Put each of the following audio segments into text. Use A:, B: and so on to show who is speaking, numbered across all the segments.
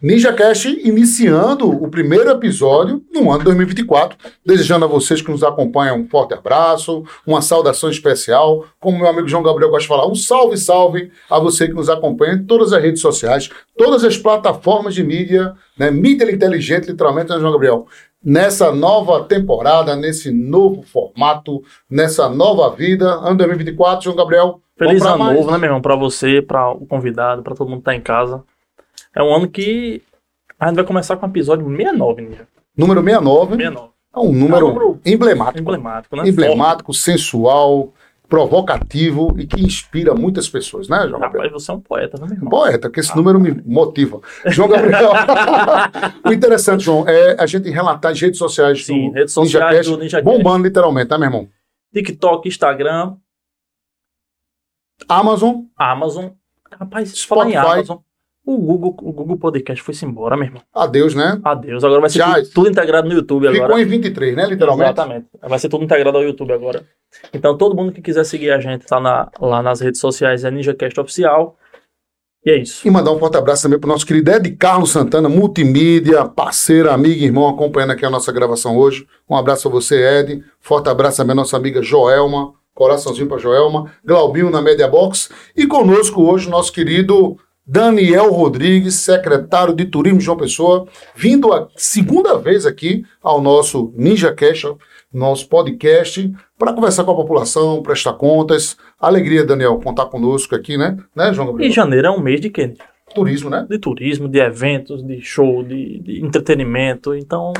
A: Ninja Cash iniciando o primeiro episódio no ano 2024. Desejando a vocês que nos acompanham um forte abraço, uma saudação especial. Como meu amigo João Gabriel gosta de falar, um salve, salve a você que nos acompanha em todas as redes sociais, todas as plataformas de mídia, né? Mídia inteligente, literalmente, né, João Gabriel? Nessa nova temporada, nesse novo formato, nessa nova vida, ano 2024, João Gabriel.
B: Feliz ano novo, né, meu irmão? Pra você, pra o convidado, pra todo mundo que tá em casa. É um ano que a gente vai começar com o episódio 69, Ninja.
A: Número 69
B: 69.
A: é um número,
B: É um número
A: emblemático.
B: Emblemático, né?
A: emblemático, sensual, provocativo e que inspira muitas pessoas, né, João
B: Forte.
A: Gabriel?
B: Rapaz, você é um poeta, né, meu irmão?
A: Poeta, que esse número me motiva. João Gabriel. o interessante, João, é a gente relatar as redes sociais
B: Sim,
A: do
B: redes sociais
A: NinjaCast,
B: do Ninja
A: bombando literalmente, tá, meu irmão?
B: TikTok, Instagram,
A: Amazon,
B: Amazon. Rapaz, falar em
A: Spotify.
B: Amazon. O Google, o Google Podcast foi-se embora, meu irmão.
A: adeus, né?
B: Adeus. Agora vai ser
A: Já-
B: tudo, tudo integrado no YouTube agora.
A: Ficou em 23, né, literalmente?
B: Exatamente. Vai ser tudo integrado ao YouTube agora. Então, todo mundo que quiser seguir a gente lá, na- lá nas redes sociais é NinjaCast Oficial. E é isso.
A: E mandar um forte abraço também pro nosso querido Ed Carlos Santana, multimídia, parceiro, amigo, irmão, acompanhando aqui a nossa gravação hoje. Um abraço a você, Ed. Forte abraço também à nossa amiga Joelma. Coraçãozinho para Joelma. Glaubinho na Media Box. E conosco hoje o nosso querido Daniel Rodrigues, secretário de Turismo de João Pessoa, vindo a segunda vez aqui ao nosso Ninja Cash, nosso podcast, para conversar com a população, prestar contas. Alegria, Daniel, contar conosco aqui, né? Né, João
B: E
A: Gabriel?
B: janeiro é um mês de quê?
A: Turismo, né?
B: De turismo, de eventos, de show, de, de entretenimento. Então,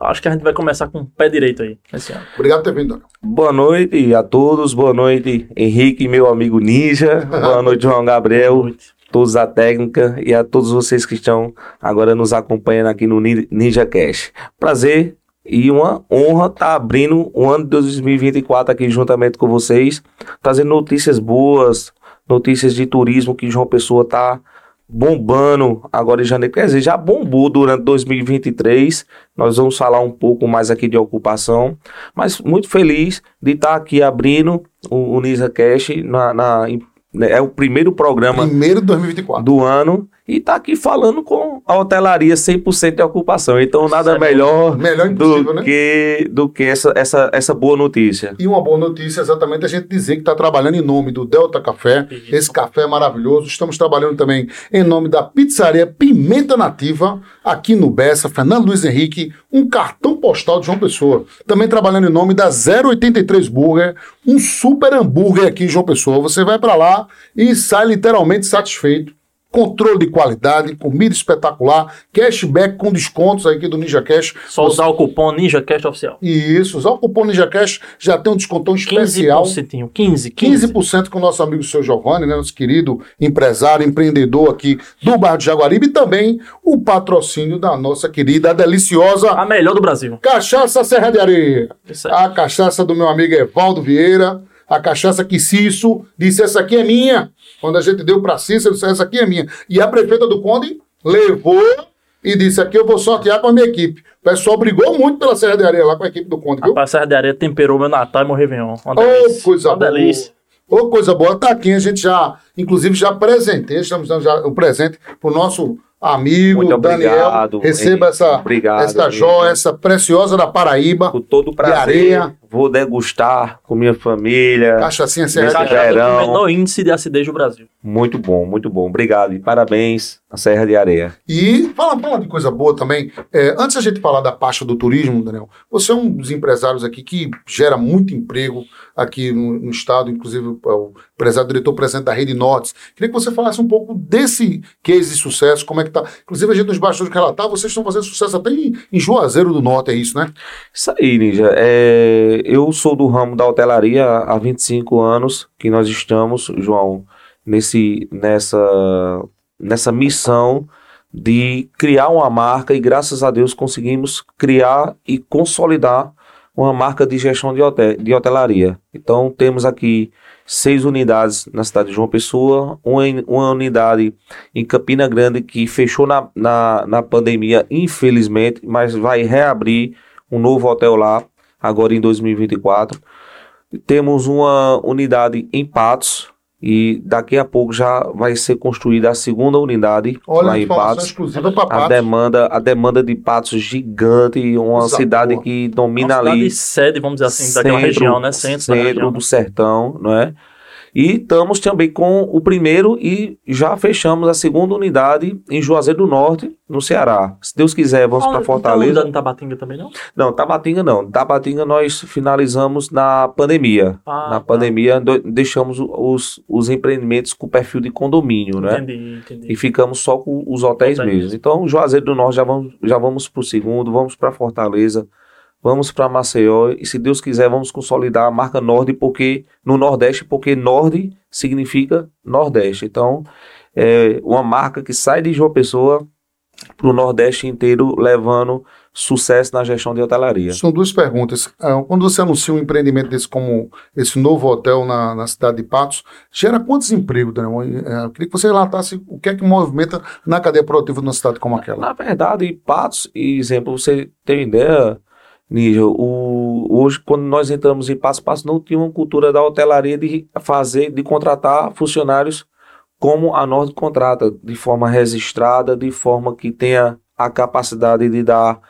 B: acho que a gente vai começar com o pé direito aí esse ano.
A: Obrigado por ter vindo, Daniel.
C: Boa noite a todos, boa noite Henrique, meu amigo Ninja, boa noite João Gabriel,
B: Boa noite.
C: Todos da técnica e a todos vocês que estão agora nos acompanhando aqui no Nin- Ninja Cash. Prazer e uma honra estar abrindo o ano de 2024 aqui juntamente com vocês, trazendo notícias boas, notícias de turismo que João Pessoa está bombando agora em janeiro, quer dizer, já bombou durante 2023. Nós vamos falar um pouco mais aqui de ocupação, mas muito feliz de estar aqui abrindo o, o Cash na, na- é o primeiro programa
A: Primeiro de 2024.
C: do ano e tá aqui falando com a hotelaria 100% de ocupação. Então nada melhor
A: Melhor
C: do
A: né?
C: que do que essa, essa, essa boa notícia.
A: E uma boa notícia é exatamente a gente dizer que está trabalhando em nome do Delta Café. Esse café é maravilhoso. Estamos trabalhando também em nome da Pizzaria Pimenta Nativa, aqui no Bessa, Fernando Luiz Henrique, um cartão postal de João Pessoa. Também trabalhando em nome da 083 Burger, um super hambúrguer aqui em João Pessoa. Você vai para lá e sai literalmente satisfeito. Controle de qualidade, comida espetacular, cashback com descontos aqui do Ninja Cash.
B: Só usar o cupom NinjaCast Oficial.
A: Isso, usar o cupom Ninja Cash já tem um descontão especial.
B: 15%. 15, 15.
A: 15% com o nosso amigo seu Giovanni, né, nosso querido empresário, empreendedor aqui do bairro de Jaguaribe e também o patrocínio da nossa querida, deliciosa
B: A melhor do Brasil.
A: Cachaça Serra de Areia. A cachaça do meu amigo Evaldo Vieira, a cachaça que Cício disse, essa aqui é minha. Quando a gente deu para Cício, ele disse, essa aqui é minha. E a prefeita do Conde levou e disse, aqui eu vou sortear com a minha equipe. O pessoal brigou muito pela Serra de Areia lá com a equipe do Conde, viu?
B: Rapaz, Serra de Areia temperou meu Natal e meu Réveillon. Uma delícia.
A: coisa
B: Uma
A: boa.
B: delícia.
A: Ô, coisa boa, tá aqui, a gente já, inclusive, já presentei, estamos dando já um presente pro nosso amigo
C: Muito
A: Daniel.
C: obrigado,
A: Receba
C: Henrique.
A: essa,
C: Obrigado,
A: essa joia, essa preciosa da Paraíba,
C: Com todo prazer,
A: areia.
C: Vou degustar com minha família.
A: cachaçinha Serra de Areia.
C: Verão.
B: o menor índice de acidez do Brasil.
C: Muito bom, muito bom. Obrigado e parabéns à Serra de Areia.
A: E fala, fala de coisa boa também. É, antes da gente falar da pasta do turismo, Daniel, você é um dos empresários aqui que gera muito emprego aqui no, no estado, inclusive é o empresário diretor-presidente da Rede Nortes. Queria que você falasse um pouco desse case de sucesso, como é que tá. Inclusive, a gente nos bastidores relatar, vocês estão fazendo sucesso até em, em Juazeiro do Norte, é isso, né?
C: Isso aí, Ninja. É, eu sou do ramo da hotelaria há 25 anos que nós estamos, João, nesse, nessa, nessa missão de criar uma marca e graças a Deus conseguimos criar e consolidar uma marca de gestão de, hotel, de hotelaria. Então temos aqui seis unidades na cidade de João Pessoa, uma, uma unidade em Campina Grande que fechou na, na, na pandemia, infelizmente, mas vai reabrir um novo hotel lá, agora em 2024. Temos uma unidade em Patos, e daqui a pouco já vai ser construída a segunda unidade
A: Olha,
C: lá em Patos.
A: exclusiva para
C: A
A: Patos.
C: demanda, a demanda de Patos gigante, uma
A: Coisa
C: cidade que
B: Uma
C: domina
B: cidade
C: ali
B: sede, vamos dizer assim, daquela região, né? Centro, da região.
C: do sertão, não é? E estamos também com o primeiro e já fechamos a segunda unidade em Juazeiro do Norte, no Ceará. Se Deus quiser, vamos para
B: não tem
C: Fortaleza.
B: unidade em Tabatinga também, não?
C: Não, Tabatinga não. Tabatinga nós finalizamos na pandemia.
B: Ah,
C: na
B: tá.
C: pandemia deixamos os, os empreendimentos com perfil de condomínio, né?
B: Entendi, entendi.
C: E ficamos só com os hotéis
B: Hotéis.
C: mesmo. Então, Juazeiro do Norte já vamos, já vamos para o segundo, vamos para Fortaleza, vamos para Maceió e, se Deus quiser, vamos consolidar a marca Nord porque no Nordeste, porque Nord significa Nordeste. Então, é uma marca que sai de João Pessoa para o Nordeste inteiro, levando sucesso na gestão de hotelaria.
A: São duas perguntas. Ah, Quando você anuncia um empreendimento desse como esse novo hotel na, na cidade de Patos, gera quantos empregos, Daniel? Eh, Eu queria que você relatasse o que é que movimenta na cadeia produtiva de uma cidade como aquela.
C: Na verdade, Patos, exemplo, você tem ideia, Nígel, o, hoje quando nós entramos em Patos, Patos não tinha uma cultura da hotelaria de fazer, de contratar funcionários como a Nord contrata, de forma registrada, de forma que tenha a capacidade de dar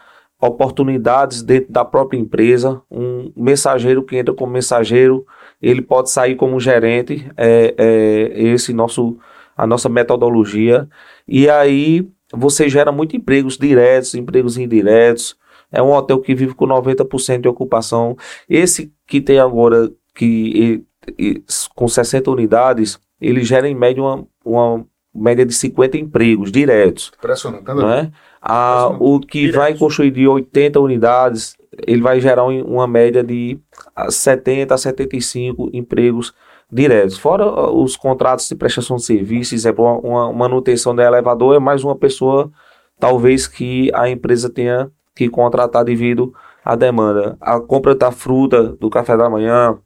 C: oportunidades dentro da própria empresa. Um mensageiro que entra como mensageiro, ele pode sair como gerente, é, é esse nosso a nossa metodologia. E aí você gera muito empregos diretos, empregos indiretos. É um hotel que vive com 90% de ocupação. Esse que tem agora, que e- e- com 60 unidades, ele gera em média uma, uma média de 50 empregos diretos.
A: Impressionante, né?
C: Não é? Ah,
A: Impressionante.
C: o que
B: Diretos.
C: vai construir de 80 unidades, ele vai gerar um- uma média de ah, 70 a 75 empregos diretos. Fora ah, os contratos de prestação de serviços, é uma, uma manutenção do elevador, é mais uma pessoa, talvez, que a empresa tenha que contratar devido à demanda. A compra da fruta, do café da manhã,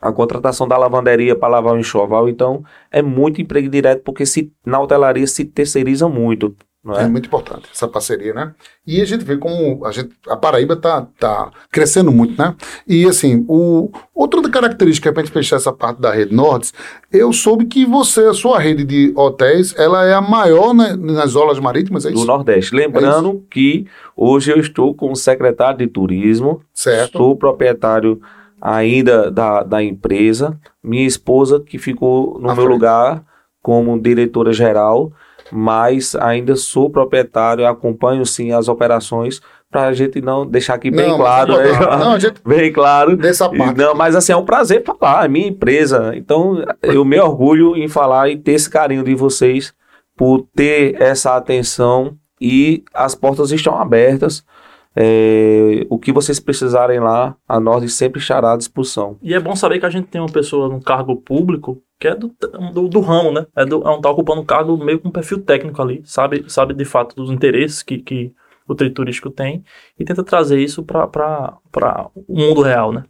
C: a contratação da lavanderia para lavar o enxoval. Então, é muito emprego direto, porque se, na hotelaria se terceiriza muito.
A: É
C: é?
A: muito importante essa parceria, né? E a gente vê como a, gente, a Paraíba tá, tá crescendo muito, né? E assim, o, outra característica para a gente fechar essa parte da rede Nordes, eu soube que você, a sua rede de hotéis, ela é a maior né, nas zonas marítimas, é
C: do
A: isso?
C: Nordeste. Lembrando que hoje eu estou como secretário de turismo,
A: Certo.
C: sou proprietário ainda da, da empresa, minha esposa que ficou no
A: À
C: meu
A: frente.
C: lugar como diretora geral, mas ainda sou proprietário, acompanho sim as operações para a gente não deixar aqui bem
A: Não,
C: claro,
A: mas-
C: né?
A: Não, a gente,
C: bem claro.
A: nessa
C: E
A: parte.
C: Não, mas assim, é um prazer falar, é minha empresa. Então, eu me orgulho em falar e ter esse carinho de vocês por ter essa atenção e as portas estão abertas. É, o que vocês precisarem lá, a Nord sempre estará à disposição.
B: E é bom saber que a gente tem uma pessoa num cargo público que é do, do, do ramo, né? É, do, é um, tá ocupando um cargo meio com um perfil técnico ali, sabe, sabe de fato dos interesses que, que o trio turístico tem e tenta trazer isso para o mundo real, né?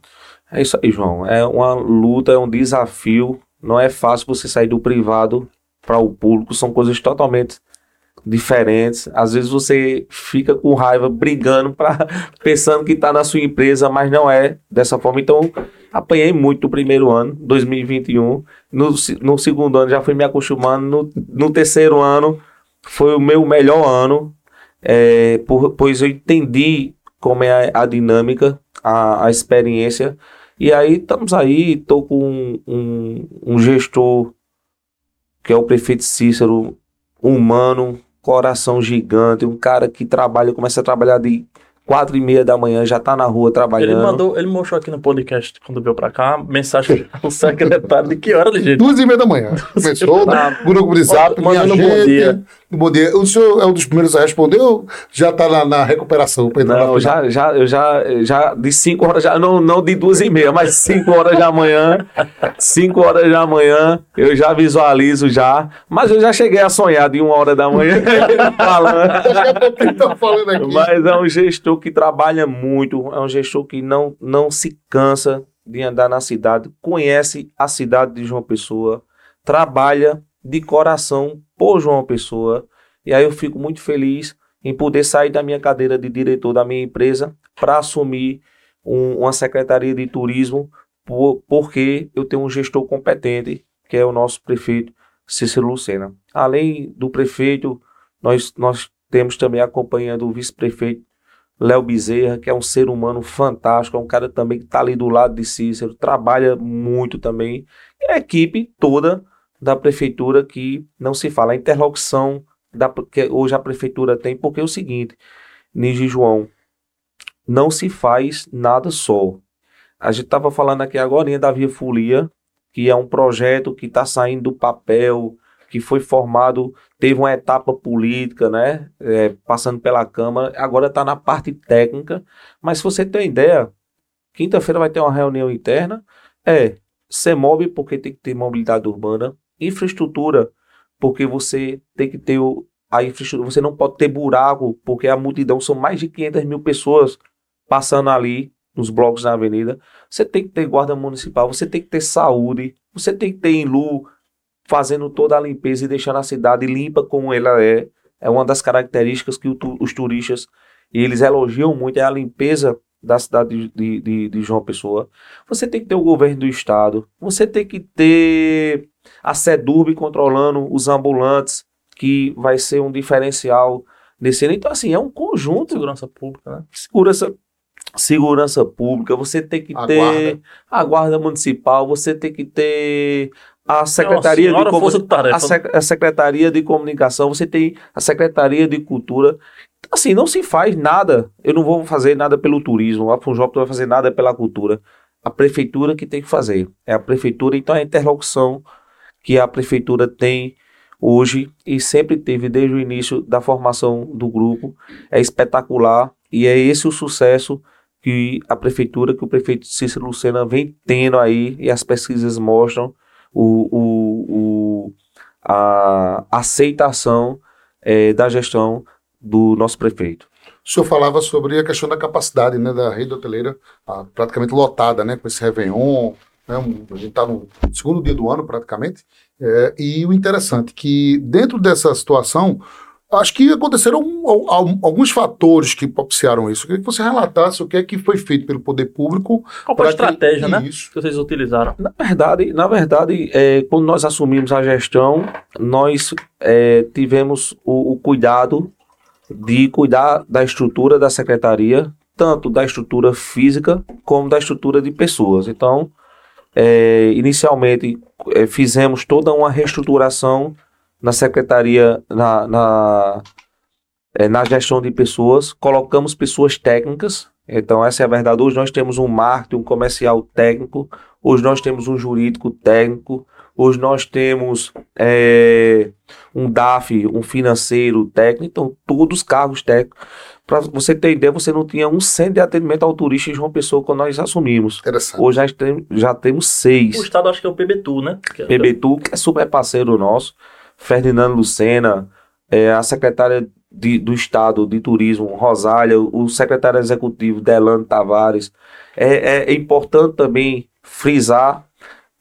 C: É isso aí, João. É uma luta, é um desafio. Não é fácil você sair do privado para o público, são coisas totalmente diferentes. Às vezes você fica com raiva, brigando, pra, pensando que está na sua empresa, mas não é dessa forma. Então, apanhei muito no primeiro ano, 2021. No, no segundo ano já fui me acostumando. No, no terceiro ano foi o meu melhor ano, é, por- pois eu entendi como é a, a dinâmica, a, a experiência. E aí estamos aí, estou com um, um, um gestor que é o prefeito Cícero, humano, coração gigante, um cara que trabalha, começa a trabalhar de quatro e meia da manhã, já está na rua
B: Ele
C: trabalhando.
B: mandou, ele mostrou aqui no podcast, quando veio pra cá, mensagem ao secretário de que hora, gente?
A: Duas e meia da manhã. Começou, né? Grupo de zap,
B: Mandando um bom dia.
A: Bom dia. O senhor é um dos primeiros a responder ou já está na, na recuperação? pra na
C: Não, já, já, eu já, já de 5 horas, já, não, não de duas e meia, mas 5 horas da manhã, 5 horas da manhã, eu já visualizo já, mas eu já cheguei a sonhar de uma hora da manhã falando.
A: Daqui a pouco ele tá falando aqui.
C: Mas é um gestor que trabalha muito, é um gestor que não, não se cansa de andar na cidade, conhece a cidade de João Pessoa, trabalha de coração por João Pessoa. E aí eu fico muito feliz em poder sair da minha cadeira de diretor da minha empresa para assumir um- uma secretaria de turismo, por- porque eu tenho um gestor competente que é o nosso prefeito Cícero Lucena. Além do prefeito, nós, nós temos também a companhia do vice-prefeito Léo Bezerra, que é um ser humano fantástico, é um cara também que está ali do lado de Cícero, trabalha muito também. E a equipe toda da prefeitura que não se fala, a interlocução da, que hoje a prefeitura tem, porque é o seguinte, Nigi João, não se faz nada só. A gente estava falando aqui agora da Via Folia, que é um projeto que está saindo do papel, que foi formado, teve uma etapa política, né? É, passando pela Câmara, agora está na parte técnica. Mas se você tem ideia, quinta-feira vai ter uma reunião interna. É CEMOB, porque tem que ter mobilidade urbana, infraestrutura, porque você tem que ter a infraestrutura, você não pode ter buraco, porque a multidão são mais de 500 mil pessoas passando ali nos blocos da avenida. Você tem que ter guarda municipal, você tem que ter saúde, você tem que ter Inlu fazendo toda a limpeza e deixando a cidade limpa como ela é. É uma das características que os turistas eles elogiam muito, é a limpeza da cidade de, de, de, João Pessoa. Você tem que ter o governo do estado, você tem que ter a SEDURB controlando os ambulantes, que vai ser um diferencial nesse ano. Então, assim, é um conjunto.
B: Segurança pública, né?
C: Segurança segurança pública, você tem que a ter guarda. a guarda municipal, você tem que ter a secretaria de a, sec a, secretaria de comunicação, você tem a secretaria de cultura. Assim, não se faz nada. Eu não vou fazer nada pelo turismo, a Funjop não vai fazer nada pela cultura. A prefeitura que tem que fazer. É a prefeitura, então é a interlocução que a prefeitura tem hoje e sempre teve desde o início da formação do grupo. É espetacular e é esse o sucesso que a prefeitura, que o prefeito Cícero Lucena vem tendo aí, e as pesquisas mostram o, o, o a aceitação é, da gestão do nosso prefeito.
A: O senhor falava sobre a questão da capacidade né, da rede hoteleira ah, praticamente lotada, né, com esse Réveillon, né, a gente está no segundo dia do ano praticamente, é, e o interessante é que dentro dessa situação Acho que aconteceram alguns fatores que propiciaram isso. Eu queria que você relatasse o que é que foi feito pelo poder público.
B: Qual foi a estratégia, que, né? Isso. Que vocês utilizaram?
C: Na verdade, na verdade é, quando nós assumimos a gestão, nós é, tivemos o, o cuidado de cuidar da estrutura da secretaria, tanto da estrutura física como da estrutura de pessoas. Então, é, inicialmente, é, fizemos toda uma reestruturação na secretaria, na, na, é, na gestão de pessoas, colocamos pessoas técnicas. Então, essa é a verdade. Hoje nós temos um marketing, um comercial técnico, hoje nós temos um jurídico técnico, hoje nós temos é, um DAF, um financeiro técnico, então todos os cargos técnicos. Para você ter ideia, você não tinha um centro de atendimento ao turista em João Pessoa quando nós assumimos. Hoje já, tem, já temos seis.
B: O estado acho que é o PBTU, né?
C: Que é, PBTU, que é super parceiro nosso. Ferdinando Lucena, é, a secretária de, do Estado de Turismo, Rosália, o secretário executivo, Delano Tavares. É, é, importante também frisar,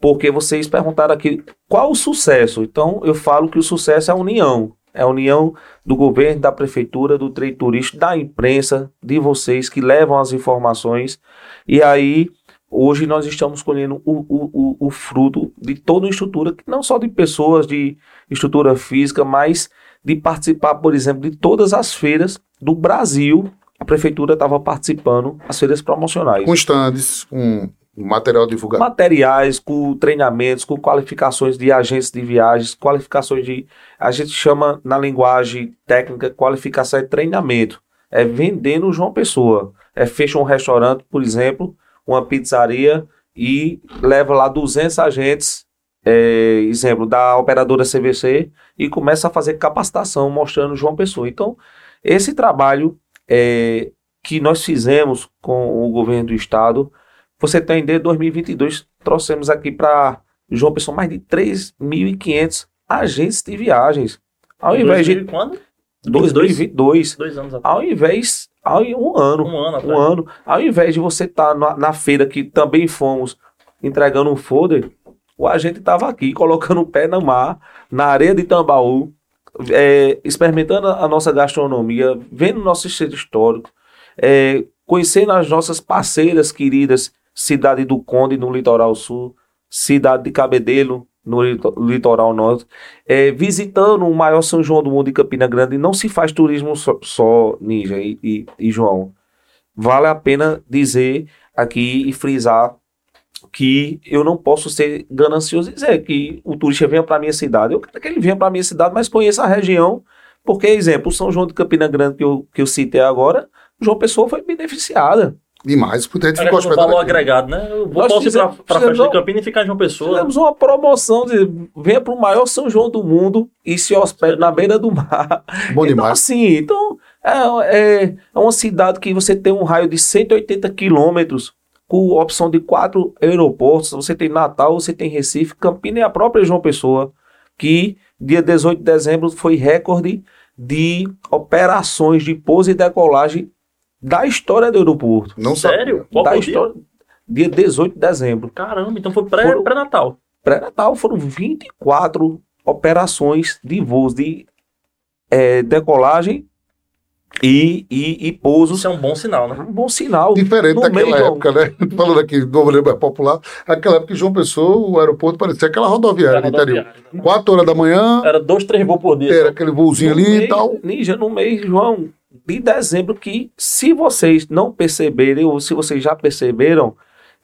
C: porque vocês perguntaram aqui qual o sucesso. Então, eu falo que o sucesso é a união. É a união do governo, da prefeitura, do trade turístico, da imprensa, de vocês que levam as informações. E aí, hoje nós estamos colhendo o, o, o, o fruto de toda a estrutura, não só de pessoas, de estrutura física, mas de participar, por exemplo, de todas as feiras do Brasil. A prefeitura estava participando, as feiras promocionais.
A: Com stands, com material divulgado.
C: Materiais, com treinamentos, com qualificações de agentes de viagens, qualificações de. A gente chama na linguagem técnica qualificação de treinamento. É vendendo João Pessoa. É fecha um restaurante, por exemplo, uma pizzaria e leva lá 200 agentes, é, exemplo, da operadora CVC e começa a fazer capacitação mostrando João Pessoa. Então, esse trabalho é, que nós fizemos com o governo do estado, você tem de 2022, trouxemos aqui para João Pessoa mais de 3.500 agentes de viagens.
B: Ao invés de quando?
C: 2022. Dois anos atrás. Ao invés um ano.
B: Um ano,
C: um ano. Ao invés de você estar tá na, na, feira que também fomos entregando um folder, o agente estava aqui colocando o pé no mar, na areia de Tambaú, é, experimentando a nossa gastronomia, vendo nosso centro histórico, é, conhecendo as nossas parceiras queridas, Cidade do Conde no litoral sul, Cidade de Cabedelo no lito- litoral norte, é, visitando o maior São João do mundo em Campina Grande, não se faz turismo só, só, Ninja e, e- e João. Vale a pena dizer aqui e frisar que eu não posso ser ganancioso e dizer que o turista venha para minha cidade. Eu quero que ele venha para minha cidade, mas conheça a região, porque, exemplo, São João de Campina Grande que eu, que eu citei agora, João Pessoa foi beneficiada.
A: Demais, porque a gente
B: Parece
A: ficou
B: um
A: hospedado
B: valor
A: aqui.
B: agregado, né? Eu vou posso ir pra,
C: fizemos-
B: pra festa
C: fizemos-
B: de Campina e ficar em João Pessoa.
C: Fizemos uma promoção de venha para o maior São João do mundo e se hospede na beira do mar.
A: Bom
C: Então,
A: demais.
C: assim, então é, é, é uma cidade que você tem um raio de 180 quilômetros, com opção de quatro aeroportos. Você tem Natal, você tem Recife, Campina e a própria João Pessoa, que dia 18 de dezembro foi recorde de operações de pouso e decolagem da história do aeroporto.
A: Não.
B: Sério? Qual
C: da
B: o dia?
C: história, dia 18 de dezembro.
B: Caramba, então foi pré-
C: Foram-
B: pré-natal.
C: Pré-natal foram 24 operações de voos de é, decolagem e, e, e pousos.
B: Isso é um bom sinal, né?
C: Um bom sinal.
A: Diferente daquela
C: meio,
A: época, né? Falando aqui do mais popular, aquela época que João Pessoa, o aeroporto parecia aquela rodoviária do interior. Quatro horas da manhã,
B: Era dois, três voos por dia.
A: era aquele voozinho
C: No
A: ali
C: mês,
A: e tal.
C: Ninja, no mês, João, de dezembro, que se vocês não perceberem, ou se vocês já perceberam,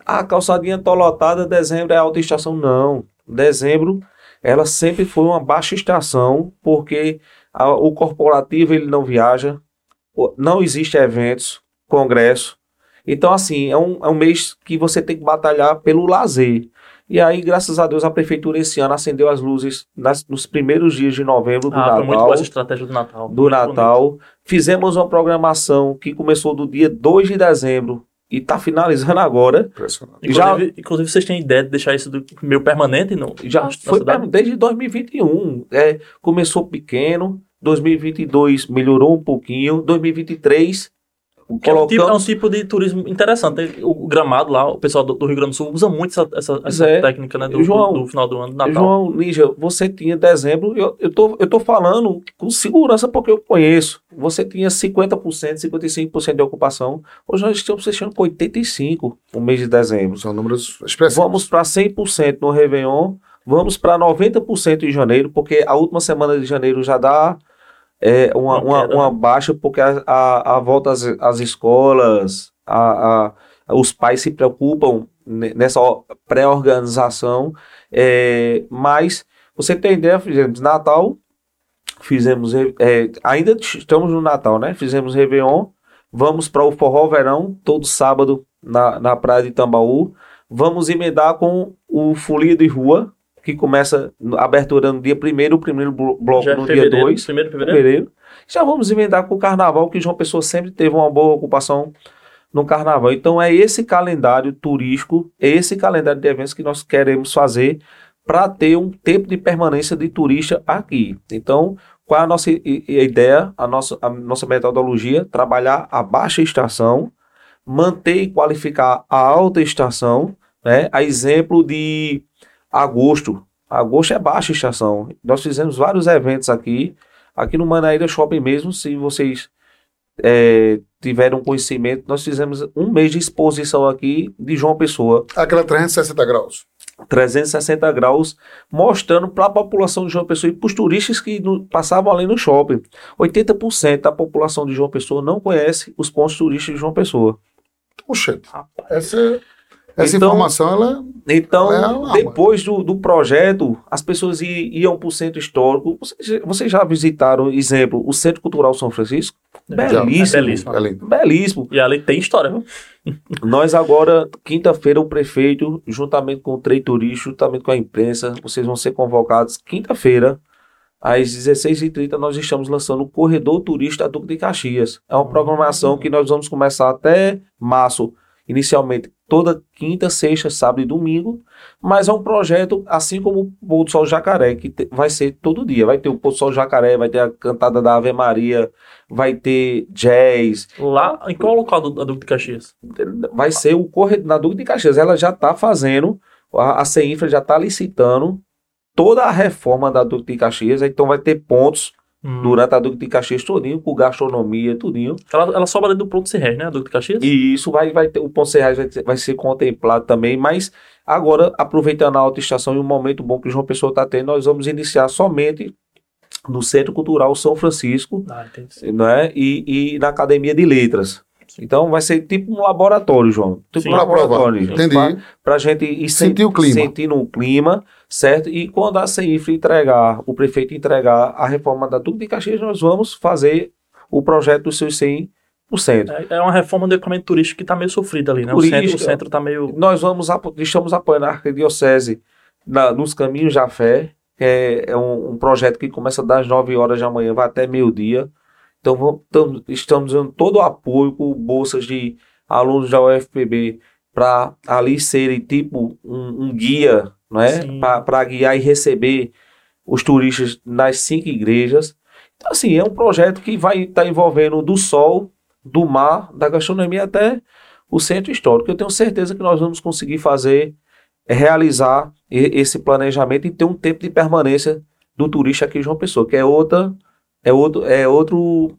C: a calçadinha tá lotada, dezembro é alta estação. Não. Dezembro, ela sempre foi uma baixa estação, porque a- o corporativo ele não viaja, não existe eventos, congresso. Então, assim, é um, é um mês que você tem que batalhar pelo lazer. E aí, graças a Deus, a prefeitura esse ano acendeu as luzes nas- nos primeiros dias de novembro do
B: Ah, foi muito
C: Natal
B: boa essa estratégia do Natal.
C: do Natal. Fizemos uma programação que começou do dia 2 de dezembro e está finalizando agora.
A: Impressionante.
B: bonito.
C: Já-
B: Inclusive, inclusive, vocês têm ideia de deixar isso do meio permanente? No,
C: Já foi
B: cidade?
C: desde 2021. É, começou pequeno, 2022 melhorou um pouquinho, 2023
B: Que é, um tipo, é um tipo de turismo interessante. O, gramado lá, o pessoal do, do Rio Grande do Sul usa muito essa, essa, essa
C: é.
B: técnica né, do,
C: João,
B: do, do final do ano, do Natal.
C: João Ninja, você tinha dezembro, eu, eu, tô, eu tô falando com segurança porque eu conheço. Você tinha 50%, 55% de ocupação. Hoje nós estamos fechando com 85% no mês de dezembro.
A: São números expressivos.
C: Vamos para 100% no Réveillon, vamos para 90% em janeiro, porque a última semana de janeiro já dá é, uma,
B: Uma
C: uma,
B: né?
C: baixa, porque a, a, a volta às, às escolas, a, a- os pais se preocupam ne- nessa pré-organização, é, mas você tem ideia, fizemos Natal, fizemos, é, ainda estamos no Natal, né? Fizemos Réveillon, vamos para o Forró Verão, todo sábado na, na praia de Tambaú, vamos emendar com o Folia de Rua, que começa a abertura no dia 1 o primeiro blo- bloco
B: Já é
C: no dia
B: fevereiro,
C: 2,
B: primeiro fevereiro.
C: fevereiro. Já vamos emendar com o Carnaval, que João Pessoa sempre teve uma boa ocupação no Carnaval. Então é esse calendário turístico, é esse calendário de eventos que nós queremos fazer para ter um tempo de permanência de turista aqui. Então, qual é a nossa ideia, a nossa, a nossa metodologia? Trabalhar a baixa estação, manter e qualificar a alta estação, né? A exemplo de agosto. Agosto é baixa estação. Nós fizemos vários eventos aqui, aqui no Manaíra Shopping mesmo, se vocês é, tiveram conhecimento, nós fizemos um mês de exposição aqui de João Pessoa,
A: Aquela 360 graus.
C: 360 graus, mostrando para a população de João Pessoa e para os turistas que no- passavam ali no shopping. 80% da população de João Pessoa não conhece os pontos turísticos de João Pessoa.
A: Puxa, essa, essa
C: Então-
A: informação, ela
C: Então,
A: É uma-
C: depois do, do projeto, as pessoas iam para o centro histórico. Vocês, vocês já visitaram, exemplo, o Centro Cultural São Francisco?
B: Já.
C: Belíssimo.
B: É belíssimo.
A: é linda.
C: Belíssimo.
B: E ali tem história, viu?
C: Nós agora, quinta-feira, o prefeito, juntamente com o turístico, juntamente com a imprensa, vocês vão ser convocados quinta-feira, às 16h30, nós estamos lançando o Corredor Turista Duque de Caxias. É uma programação que nós vamos começar até março, inicialmente toda quinta, sexta, sábado e domingo, mas é um projeto, assim como o Pôr do Sol Jacaré, que te- vai ser todo dia. Vai ter o Pôr do Sol Jacaré, vai ter a cantada da Ave Maria, vai ter jazz,
B: Lá, em qual local do, da Duque de Caxias?
C: vai ser o corredor na Duque de Caxias. Ela já está fazendo, a, a CEINFRA já está licitando toda a reforma da Duque de Caxias, então vai ter pontos
B: Hum.
C: durante a Duque de Caxias todinho, com gastronomia, tudinho.
B: Ela, ela sobra ali do Ponto Serrés, né? A Duque de Caxias?
C: E isso vai, vai ter, o Ponto Serrais vai, vai ser contemplado também, mas agora, aproveitando a autoestação e o momento bom que o João Pessoa está tendo, nós vamos iniciar somente no Centro Cultural São Francisco,
B: Ah, entendi.
C: não é? E, e na Academia de Letras. Então vai ser tipo um laboratório, João. Tipo
B: Sim.
C: um laboratório.
A: Entendi.
C: Pra, pra gente ir sen-
A: Sentir o clima.
C: sentindo o clima, certo? E quando a CEIFRA entregar, o prefeito entregar a reforma da Duque de Caxias, nós vamos fazer o projeto dos seus 100%.
B: É, é uma reforma do equipamento turístico que tá meio sofrida ali, né? O centro, o centro tá meio.
C: Nós vamos apo- estamos apoiando a Arquidiocese na, nos Caminhos da Fé, que é, é um, um projeto que começa das 9 horas da manhã, vai até meio-dia. Então vamos, tam- estamos dando todo o apoio com bolsas de alunos da UFPB para ali serem tipo um, um guia, é?
B: Sim.
C: Para guiar e receber os turistas nas cinco igrejas. Então, assim, é um projeto que vai estar envolvendo do sol, do mar, da gastronomia até o centro histórico. Eu tenho certeza que nós vamos conseguir fazer, é, realizar esse planejamento e ter um tempo de permanência do turista aqui em João Pessoa, que é outra, é outro, é outro,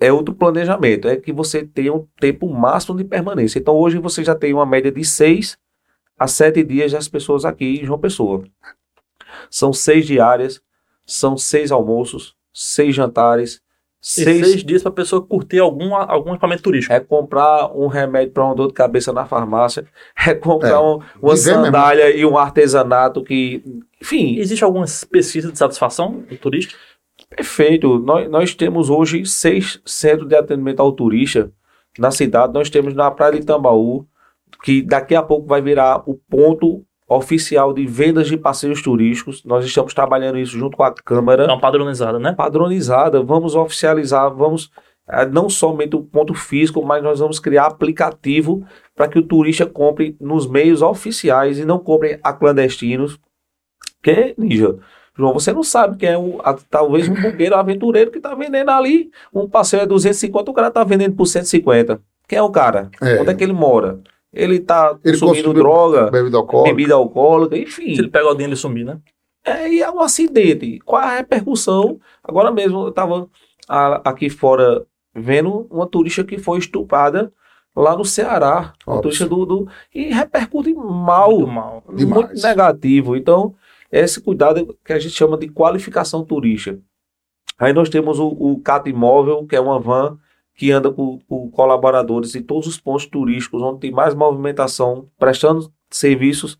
C: é outro planejamento, é que você tenha um tempo máximo de permanência. Então hoje você já tem uma média de seis a sete dias das pessoas aqui em João Pessoa. São seis diárias, são seis almoços, seis jantares,
B: E
C: seis
B: seis dias pra pessoa curtir algum, algum equipamento turístico.
C: é comprar um remédio para uma dor de cabeça na farmácia, é comprar
A: É,
C: um- uma
A: viver mesmo.
C: sandália e um artesanato que, enfim,
B: Existe alguma pesquisa de satisfação do turista?
C: Perfeito. Nós, nós temos hoje seis centros de atendimento ao turista na cidade. Nós temos na Praia de Tambaú, que daqui a pouco vai virar o ponto oficial de vendas de passeios turísticos. Nós estamos trabalhando isso junto com a Câmara.
B: É uma padronizada, né?
C: padronizada, vamos oficializar, vamos eh, não somente o ponto físico, mas nós vamos criar aplicativo para que o turista compre nos meios oficiais e não compre a clandestinos. Que, Ninja, João, você não sabe quem é o, a- talvez um bugueiro aventureiro que está vendendo ali um passeio é 250, o cara está vendendo por 150. Quem é o cara?
A: É.
C: Onde é que ele mora? Ele está
A: Ele
C: consumindo droga,
A: Bebida alcoólica.
C: bebida alcoólica, enfim.
B: Se ele pegar o dinheiro e sumir, né?
C: É, e é um acidente. Qual a repercussão? Agora mesmo eu estava aqui fora vendo uma turista que foi estuprada lá no Ceará. Uma
A: Óbvio.
C: turista do, do- E repercute mal,
B: Muito mal.
A: Demais.
C: muito negativo. Então, esse cuidado que a gente chama de qualificação turística. Aí nós temos o, o Cata Imóvel, que é uma van que anda com, com colaboradores em todos os pontos turísticos onde tem mais movimentação, prestando serviços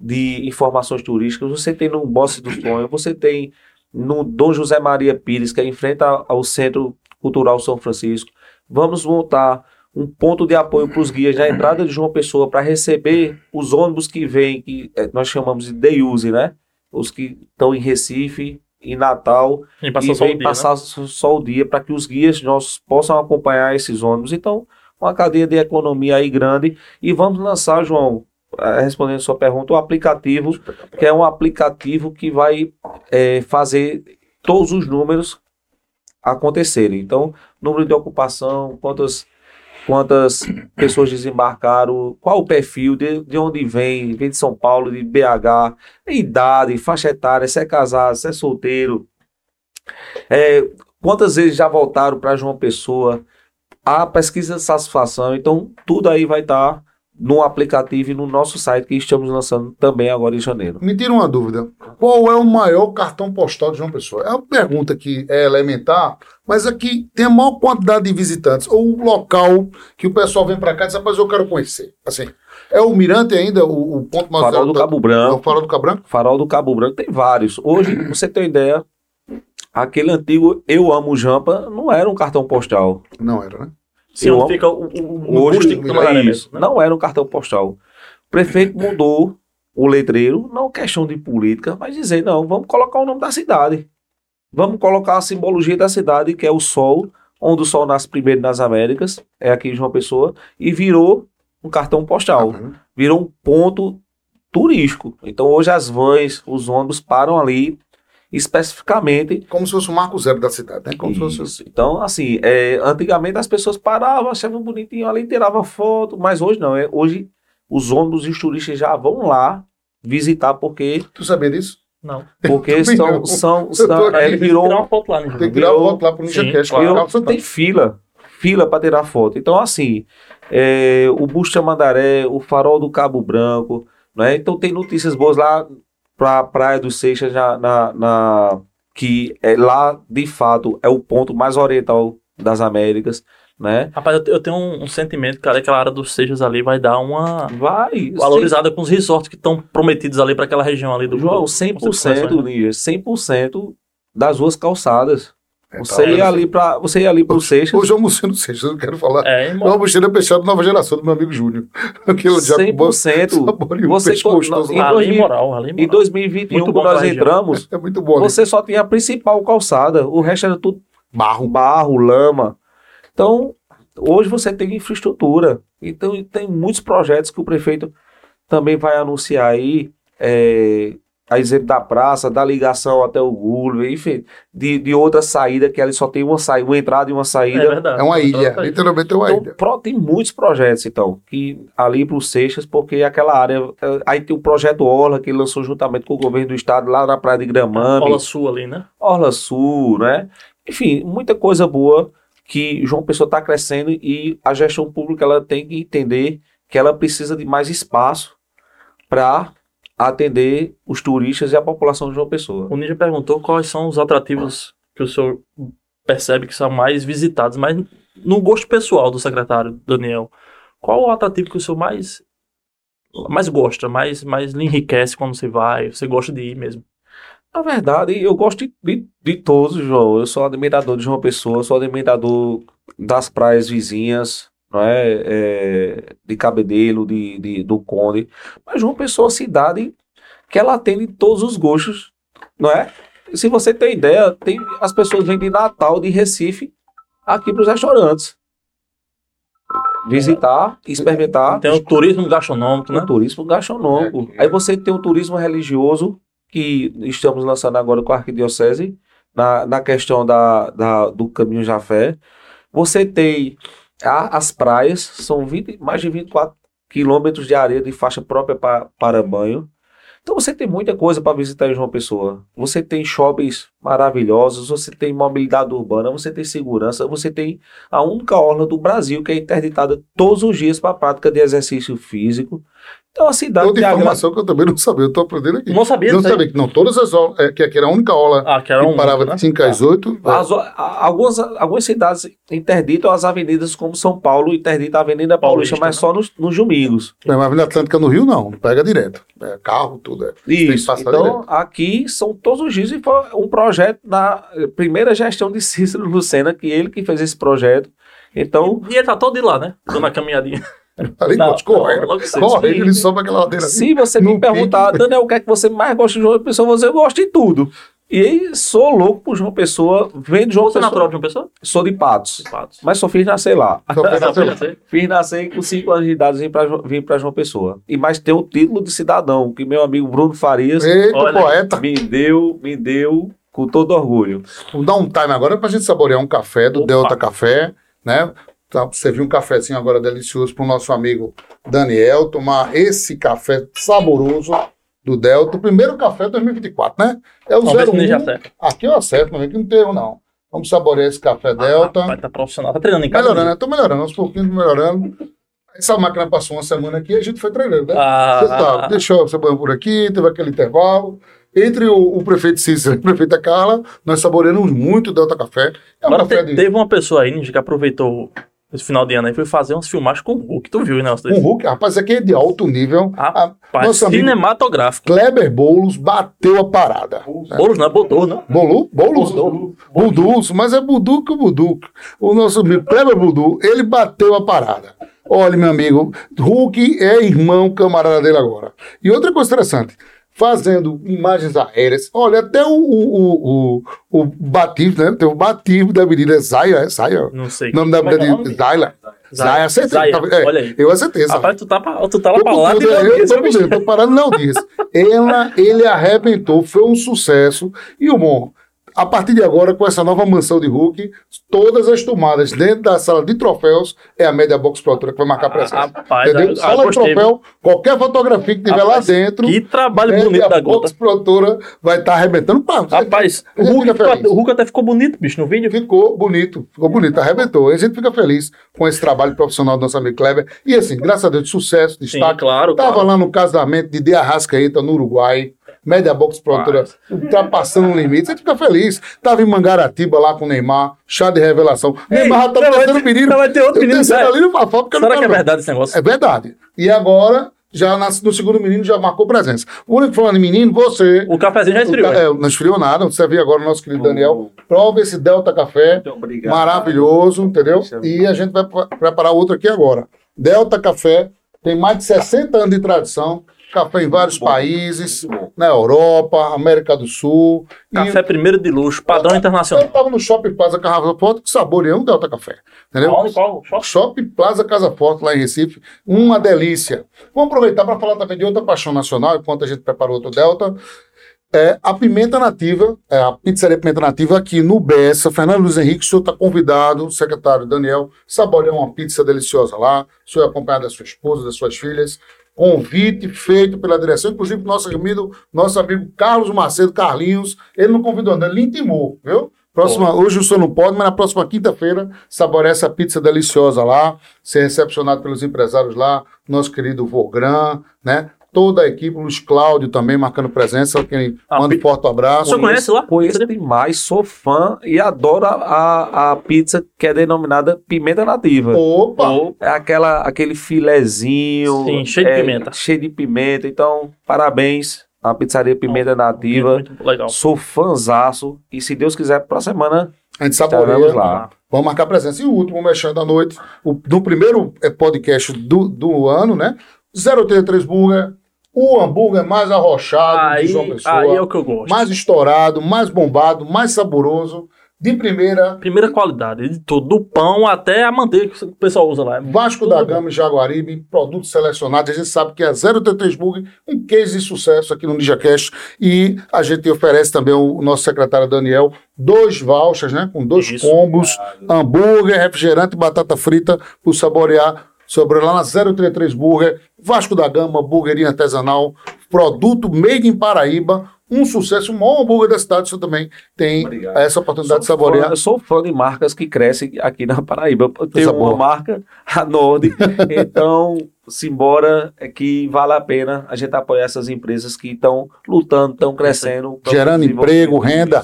C: de informações turísticas. Você tem no Bosque do Sonho, você tem no Dom José Maria Pires, que é em frente ao ao Centro Cultural São Francisco. Vamos montar um ponto de apoio para os guias na entrada de João Pessoa para receber os ônibus que vêm, que eh, nós chamamos de day use, né? Os que estão em Recife, em Natal,
B: E passou
C: e
B: só o
C: vem
B: dia, né?
C: passar só- o dia para que os guias nossos possam acompanhar esses ônibus. Então, uma cadeia de economia aí grande. E vamos lançar, João, eh, respondendo a sua pergunta, o aplicativo, que é um aplicativo que vai eh, fazer todos os números acontecerem. Então, número de ocupação, quantas, quantas pessoas desembarcaram, qual o perfil, de, de onde vem, vem de São Paulo, de BH, idade, faixa etária, se é casado, se é solteiro, é, quantas vezes já voltaram para João Pessoa, a pesquisa de satisfação, então tudo aí vai estar no aplicativo e no nosso site que estamos lançando também agora em janeiro.
A: Me tira uma dúvida. Qual é o maior cartão postal de João Pessoa? É uma pergunta que é elementar, mas aqui tem a maior quantidade de visitantes. Ou o local que o pessoal vem para cá e diz, rapaz, eu quero conhecer. Assim, é o Mirante ainda, o, o ponto mais
C: Farol do
A: da-
C: Cabo
A: É o
C: Branco,
A: Farol do Cabo Branco?
C: Farol do Cabo Branco tem vários. Hoje, pra você ter uma ideia, aquele antigo Eu Amo Jampa não era um cartão postal.
A: Não era, né?
C: Amo-
B: fica o, o, o
C: Hoje é isso.
B: né?
C: Não era um cartão postal. O prefeito mudou o letreiro, não questão de política, mas dizer, não, vamos colocar o nome da cidade. Vamos colocar a simbologia da cidade, que é o sol, onde o sol nasce primeiro nas Américas, é aqui em João Pessoa, e virou um cartão postal.
A: Vendo?
C: Virou um ponto turístico. Então hoje as vans, os ônibus param ali especificamente
A: Como se fosse o marco zero da cidade, né? Como se fosse...
C: isso. Então, assim, é, antigamente as pessoas paravam, achavam bonitinho ali, tiravam foto, mas hoje não. É, hoje os ônibus e os turistas já vão lá visitar porque
A: Tu sabia disso?
B: Não.
C: Porque são,
A: não.
C: são, são é,
B: Tem que
C: virou
B: tirar uma foto lá, né?
A: Tem que tirar
C: Virou-
A: foto lá pro Ninja Cash.
B: claro.
A: Carlos
C: tem fila, fila para tirar foto. Então, assim, é, o Busto Mandaré, o Farol do Cabo Branco, né? Então tem notícias boas lá para Praia dos Seixas, na, na, na- que é lá, de fato, é o ponto mais oriental das Américas, né?
B: Rapaz, eu, eu tenho um, um sentimento, cara, que aquela área dos Seixas ali vai dar uma
C: Vai,
B: valorizada com os resorts que estão prometidos ali para aquela região ali do
C: João,
B: do-
C: 100%,
B: né?
C: Ninja, 100% das ruas calçadas.
A: É,
C: Você
A: tá.
C: ia ali para você ia ali pro Seixas,
A: Hoje eu almocei no Seixas, eu não quero falar.
B: É,
A: É
B: irmão.
A: uma mochila peixada da nova geração do meu amigo Júnior. Aquele já com bom
C: 100%.
A: sabor
C: Você
A: gostoso
C: em
A: lá.
B: ali
C: 2000
B: moral, ali
C: Em
B: moral.
C: 2021,
B: Muito bom
C: quando nós entramos,
A: É muito bom. ali.
C: você só tinha a principal calçada, o resto era tudo
A: Barro.
C: barro, lama. Então, hoje você tem infraestrutura. Então, tem muitos projetos que o prefeito também vai anunciar aí, é, a exemplo da praça, da ligação até o Gulo, enfim, de, de outra saída que ali só tem uma saída, uma entrada e uma
B: É
C: saída.
B: verdade.
A: É uma ilha.
B: Então,
A: Literalmente é uma
C: Então,
A: ilha.
C: pro- tem muitos projetos, então, que ali para os Seixas, porque aquela área. eh, Aí tem o projeto Orla, que lançou juntamente com o governo do estado lá na Praia de Gramame.
B: Bola Sul ali, né?
C: Orla Sul, né? Enfim, muita coisa boa que João Pessoa está crescendo e a gestão pública ela tem que entender que ela precisa de mais espaço para atender os turistas e a população de João Pessoa.
B: O Ninja perguntou quais são os atrativos que o senhor percebe que são mais visitados, mas no gosto pessoal do secretário Daniel, qual o atrativo que o senhor mais mais gosta, mais, mais lhe enriquece quando você vai, você gosta de ir mesmo?
C: Na verdade, eu gosto de, de, de todos, João. Eu sou admirador de João Pessoa, sou admirador das praias vizinhas, não é? É, de Cabedelo, de, de- do Conde. Mas João Pessoa é uma cidade que ela atende todos os gostos, não é? E se você tem ideia, tem, as pessoas vêm de Natal, de Recife, aqui para os restaurantes. Visitar, experimentar.
B: Tem o turismo gastronômico, né?
C: O turismo gastronômico.
A: É, é.
C: Aí você tem o turismo religioso, que estamos lançando agora com a Arquidiocese, na, na questão da, da- do caminho Jafé. Você tem as praias, são 20, mais de 24 quilômetros de areia de faixa própria pa- para banho. Então você tem muita coisa para visitar em João Pessoa. Você tem shoppings maravilhosos, você tem mobilidade urbana, você tem segurança, você tem a única orla do Brasil que é interditada todos os dias para a prática de exercício físico. Então a cidade
A: Outra
C: de Agra-
A: informação que eu também não sabia, eu tô aprendendo aqui.
B: Não sabia
A: Não
B: aí?
A: sabia que não, todas as aulas, é, que aqui era a única aula
B: Ah, que era
A: que
B: um
A: parava
B: né?
A: de 5 às 8.
C: As o- a- algumas, algumas cidades interditam as avenidas, como São Paulo interdita a Avenida Paulista,
B: Paulista,
C: mas
B: né?
C: só nos, nos domingos.
A: Mas a Avenida Atlântica no Rio, não. Pega direto. É carro, tudo. É.
C: Isso. Então,
A: direto.
C: aqui são todos os dias e foi um projeto na eh, primeira gestão de Cícero Lucena, que ele que fez esse projeto. Então,
B: E ele tá todo de lá, né? Dando a caminhadinha.
A: Ali,
B: Não,
A: pode correndo.
B: logo cedo.
A: Correndo, ele sobe aquela ladeira assim.
C: se você
A: no
C: me perguntar,
A: pique.
C: Daniel, o que é que você mais gosta de João Pessoa? Eu vou dizer, eu gosto de tudo. E aí, sou louco por João Pessoa, vendo João
B: Você é
C: Pessoa.
B: natural de uma pessoa?
C: Sou de Patos.
B: Patos.
C: Mas só fiz nascer lá.
A: Só
B: Não,
A: assim,
B: já sei.
C: Fiz nascer com 5 anos de idade, vim pra, vim pra João Pessoa. E mais tem o título de cidadão, que meu amigo Bruno Farias
A: Eita,
B: Olha.
A: poeta.
C: me deu, me deu com todo orgulho.
A: Vamos dar um time agora pra gente saborear um café do
B: Opa.
A: Delta Café, né? Tá, servir um cafezinho agora delicioso pro nosso amigo Daniel, tomar esse café saboroso do Delta. O primeiro café de 2024, né? É o
B: o Ninja
A: 01.
B: acerta.
A: Aqui eu acerto, não vem que não tem erro, não. Vamos saborear esse café Delta.
B: Vai tá profissional. Tá treinando em casa?
A: Melhorando, né? Tô melhorando, aos pouquinhos melhorando. Essa máquina passou uma semana aqui e a gente foi treinando, né?
B: Ah,
A: Você sabe, deixou você banho por aqui, teve aquele intervalo. Entre o, o prefeito Cícero e a prefeita Carla, nós saboreamos muito o Delta Café. É um
B: Agora
A: café
B: te-
A: de
B: teve uma pessoa aí, Ninja, que aproveitou esse final de ano aí, foi fazer umas filmagens com o Hulk. Tu viu, né? dois?
A: um Hulk. Rapaz, aqui é de alto nível. A-
B: Rapaz,
A: nosso amigo
B: cinematográfico.
A: Kleber Boulos bateu a parada.
B: Bolos, não é Botor, não?
A: Bolu? Boulos? Budus, mas é Budu que o Budu. O nosso amigo Kleber Budu, ele bateu a parada. Olha, meu amigo, Hulk é irmão camarada dele agora. E outra coisa interessante, fazendo imagens aéreas, olha, até o, o, o, o, o batismo, né? Tem o batismo da Avenida Zaya, é Zaya?
B: Não sei.
A: O nome da
B: é que é o
A: Avenida
B: nome?
A: Zaya. Acertei.
B: Zaya,
A: Tá- é,
B: olha aí.
A: Eu acertei.
B: Rapaz, tu tá, tu tá lá pra lá
A: eu tô, tudo, tô parando não disso. Ela, ele arrebentou, foi um sucesso. E o bom, a partir de agora, com essa nova mansão de Hulk, todas as tomadas dentro da sala de troféus é a Media Box Produtora que vai marcar presença.
B: Rapaz,
A: Entendeu?
B: ah,
A: Sala de troféu, qualquer fotografia que tiver
B: Rapaz,
A: lá dentro,
B: Que trabalho
A: Media
B: bonito da
A: Box
B: gota.
A: Produtora vai estar arrebentando. Pá,
B: Rapaz,
A: a
B: o Hulk, o Hulk até ficou bonito, bicho, no vídeo.
A: Ficou bonito, ficou bonito, arrebentou. E a gente fica feliz com esse trabalho profissional do nosso amigo Kleber. E assim, graças a Deus, de sucesso,
B: Sim,
A: destaque.
B: claro.
A: Tava
B: claro.
A: lá no casamento de De Arrascaeta, no Uruguai. Média Box Produtora ultrapassando o limite. Você fica feliz. Tava em Mangaratiba lá com o Neymar, chá de revelação.
B: Ei,
A: Neymar já tá
B: não,
A: terceiro menino.
B: vai ter outro menino,
A: descendo
B: sério?
A: ali no porque
B: Será que é verdade esse negócio?
A: É verdade. E agora, já nas- no segundo menino, já marcou presença. O único falando menino, você.
B: O cafezinho já esfriou.
A: Ca- é, não esfriou nada. Você viu agora o nosso querido Daniel. Prova esse Delta Café.
C: Muito obrigado.
A: Maravilhoso, entendeu?
C: É
A: E a gente vai pre- preparar outro aqui agora. Delta Café tem mais de 60 anos de tradição. Café em vários países, na Europa, América do Sul. E
B: Café primeiro de luxo, padrão
A: eu
B: internacional.
A: estava no Shopping Plaza Casa Forte saboreando Delta Café. Entendeu?
B: Qual? Qual?
A: Shopping Plaza Casa Forte, lá em Recife. Uma delícia. Vamos aproveitar para falar também de outra paixão nacional, enquanto a gente prepara outro Delta. É, a Pimenta Nativa, é, a Pizzaria Pimenta Nativa aqui no Bessa. Fernando Luiz Henrique, o senhor está convidado, o secretário Daniel, saborear uma pizza deliciosa lá. O senhor é acompanhado da sua esposa, das suas filhas. Convite feito pela direção, inclusive nosso amigo, nosso amigo Carlos Macedo, Carlinhos. Ele não convidou, não, ele intimou, viu? Próxima, hoje o senhor não pode, mas na próxima quinta-feira, saborear essa pizza deliciosa lá, ser recepcionado pelos empresários lá, nosso querido Vogran, né? Toda a equipe, Luiz Cláudio também marcando presença, quem
B: Ah,
A: manda um forte abraço.
B: senhor conhece lá?
C: Conheço demais, sou fã e adoro a, a, a pizza que é denominada pimenta nativa.
A: Opa!
C: É aquela, aquele filezinho.
B: Sim, cheio de
C: é,
B: pimenta.
C: Cheio de pimenta. Então, parabéns à pizzaria Pimenta Nativa.
B: Muito legal.
C: Sou fanzaço. E se Deus quiser, pra semana
A: A gente saboreia.
C: lá.
A: Vamos marcar presença. E o último, mexendo da noite, o, no primeiro eh, podcast do, do ano, né? 083 Burger, o hambúrguer mais arrochado de João
B: Aí,
A: Pessoa,
B: aí é o que eu gosto.
A: mais estourado, mais bombado, mais saboroso, de primeira,
B: Primeira qualidade, de tudo. Do pão até a manteiga que o pessoal usa lá.
A: Vasco
B: Tudo
A: da. Gama e Jaguaribe, produtos selecionados. A gente sabe que é 083 Burger, um case de sucesso aqui no NinjaCast. E a gente oferece também o nosso secretário Daniel dois vouchers, né? Com dois
B: Isso.
A: combos, hambúrguer, refrigerante e batata frita para saborear sobre lá na 033 Burger, Vasco da Gama, burgueria artesanal, produto made in Paraíba, um sucesso, o maior hambúrguer da cidade, você também tem
C: Obrigado.
A: essa oportunidade de
C: Sou
A: saborear.
C: fã- eu sou fã de marcas que crescem aqui na Paraíba. Eu tenho uma marca, a Nord. então, simbora, é que vale a pena a gente apoiar essas empresas que estão lutando, estão crescendo.
A: Gerando emprego, renda.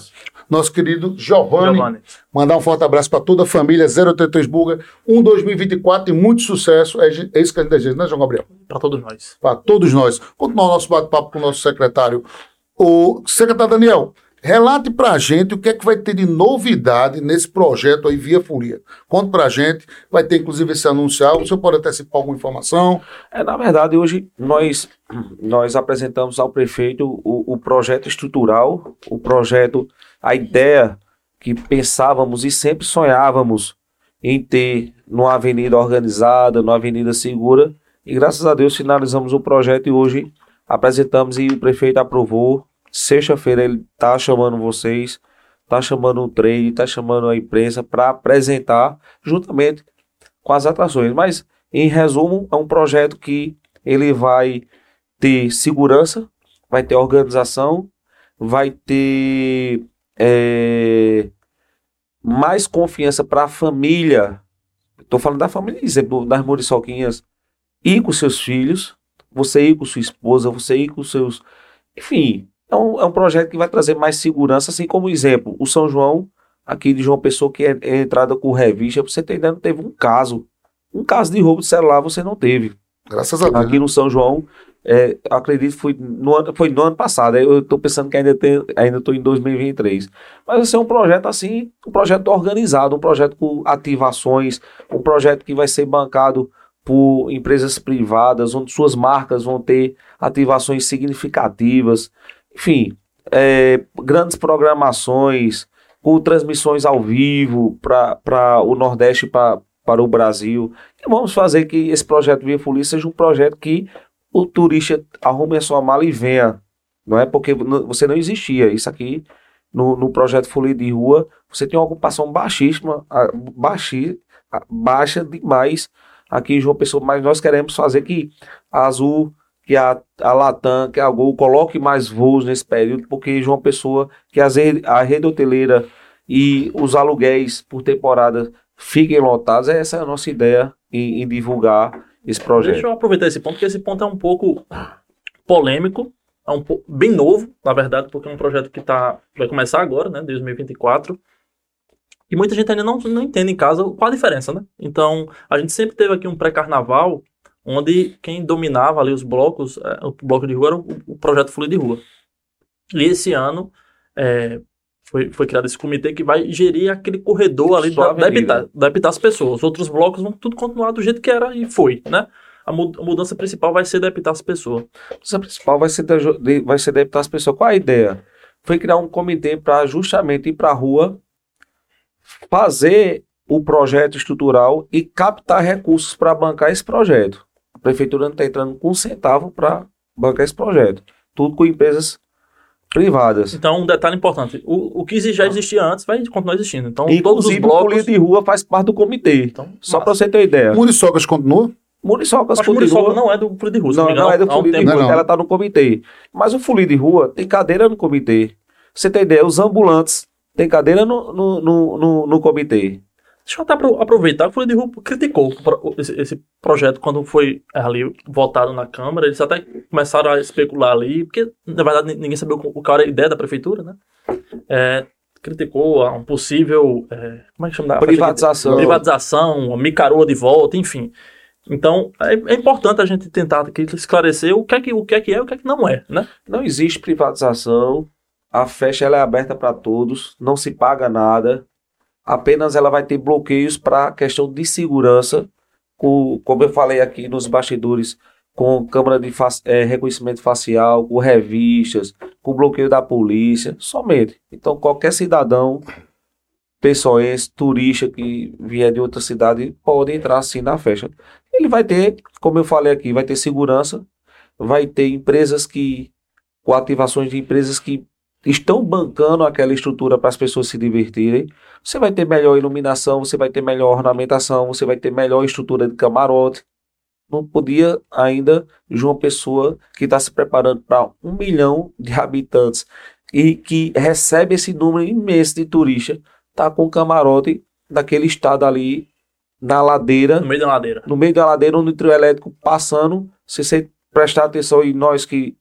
A: Nosso querido Giovanni,
B: Giovanni.
A: mandar um forte abraço para toda a família 083 Burger, um 2024 e muito sucesso. É, é isso que a gente deseja, né, João Gabriel?
B: Pra todos nós.
A: Para todos nós. Continuar o nosso bate-papo com o nosso secretário. O secretário Daniel, relate para a gente o que é que vai ter de novidade nesse projeto aí via Folia. Conta para a gente, vai ter inclusive esse anunciar. O senhor pode antecipar alguma informação?
C: É, na verdade, hoje nós, nós apresentamos ao prefeito o, o projeto estrutural, o projeto, a ideia que pensávamos e sempre sonhávamos em ter numa avenida organizada, numa avenida segura. E graças a Deus finalizamos o projeto e hoje apresentamos e o prefeito aprovou. Sexta-feira ele está chamando vocês, está chamando o trade, está chamando a imprensa para apresentar juntamente com as atrações. Mas em resumo, é um projeto que ele vai ter segurança, vai ter organização, vai ter é, mais confiança para a família. Estou falando da família, exemplo, das Muriçoquinhas, ir com seus filhos, você ir com sua esposa, você ir com seus. Enfim, é um, é um projeto que vai trazer mais segurança, assim como exemplo, o São João, aqui de João Pessoa, que é, é entrada com revista, você ter ideia, não teve um caso. Um caso de roubo de celular você não teve.
A: Graças a Deus.
C: Aqui no São João, é, acredito que foi no, ano, foi no ano passado. Eu estou pensando que ainda tem, ainda estou em 2023. Mas vai ser um projeto assim, um projeto organizado, um projeto com ativações, um projeto que vai ser bancado por empresas privadas, onde suas marcas vão ter ativações significativas. Enfim, é, grandes programações, com transmissões ao vivo para o Nordeste pra, para o Brasil. E vamos fazer que esse projeto Via Folia seja um projeto que o turista arrume a sua mala e venha. Não é porque você não existia. Isso aqui no, no projeto Folia de Rua, você tem uma ocupação baixíssima, baixi, baixa demais aqui em João Pessoa, mas nós queremos fazer que a Azul, que a, a Latam, que a Gol coloque mais voos nesse período, porque João Pessoa, que a rede hoteleira e os aluguéis por temporada fiquem lotados, essa é a nossa ideia em, em divulgar esse projeto.
B: Deixa eu aproveitar esse ponto, porque esse ponto é um pouco polêmico, é um pouco bem novo, na verdade, porque é um projeto que tá, vai começar agora, né, 2024. E muita gente ainda não, não entende em casa qual a diferença, né? Então, a gente sempre teve aqui um pré-carnaval, onde quem dominava ali os blocos, é, o bloco de rua era o, o projeto Folha de Rua. E esse ano é, foi, foi criado esse comitê que vai gerir aquele corredor ali da, da, habitar, da habitar as pessoas. Os outros blocos vão tudo continuar do jeito que era e foi, né? A mu- a mudança principal vai ser habitar as pessoas.
C: A mudança principal vai ser, de- vai ser adaptar as pessoas. Qual a ideia? Foi criar um comitê para justamente ir para a rua, fazer o projeto estrutural e captar recursos para bancar esse projeto. A prefeitura não está entrando com um centavo para bancar esse projeto. Tudo com empresas privadas.
B: Então, um detalhe importante: o, o que já existia antes vai continuar existindo. Então, todos os
C: Inclusive, o
B: blocos.
C: Folia de Rua faz parte do comitê.
B: Então,
C: Só para você ter uma ideia.
A: Muriçocas continua?
C: Muriçocas
B: o
C: continua-
B: Muriçoca não é do Folha de Rua, se
C: Não, não, é do
B: há um
C: de
B: tempo.
C: rua,
A: Não,
C: ela tá no comitê. Mas o folia de rua tem cadeira no comitê. Você tem ideia, os ambulantes tem cadeira no, no, no, no, no comitê.
B: Deixa eu até apro- aproveitar que o Folha de Rua criticou esse, projeto quando foi ali votado na Câmara. Eles até começaram a especular ali, porque na verdade ni- ninguém sabia o, que era a ideia da prefeitura, né? É, criticou um possível. é, como é que chama?
C: Privatização.
B: Privatização, uma micaroa de volta, enfim. Então, é, é importante a gente tentar aqui esclarecer o que, é que, o que é que é e o que é que não é, né?
C: Não existe privatização. A festa ela é aberta para todos, não se paga nada. Apenas ela vai ter bloqueios para questão de segurança, com, como eu falei aqui nos bastidores, com câmera de fa- eh, reconhecimento facial, com revistas, com bloqueio da polícia, somente. Então qualquer cidadão pessoense, turista que vier de outra cidade pode entrar assim na festa. Ele vai ter, como eu falei aqui, vai ter segurança, vai ter empresas que com ativações de empresas que estão bancando aquela estrutura para as pessoas se divertirem. Você vai ter melhor iluminação, você vai ter melhor ornamentação, você vai ter melhor estrutura de camarote. Não podia ainda João Pessoa, que está se preparando para um milhão de habitantes e que recebe esse número imenso de turistas, tá com camarote daquele estado ali na ladeira
B: No meio da ladeira.
C: no meio da ladeira, um trio elétrico passando. Se você prestar atenção e nós que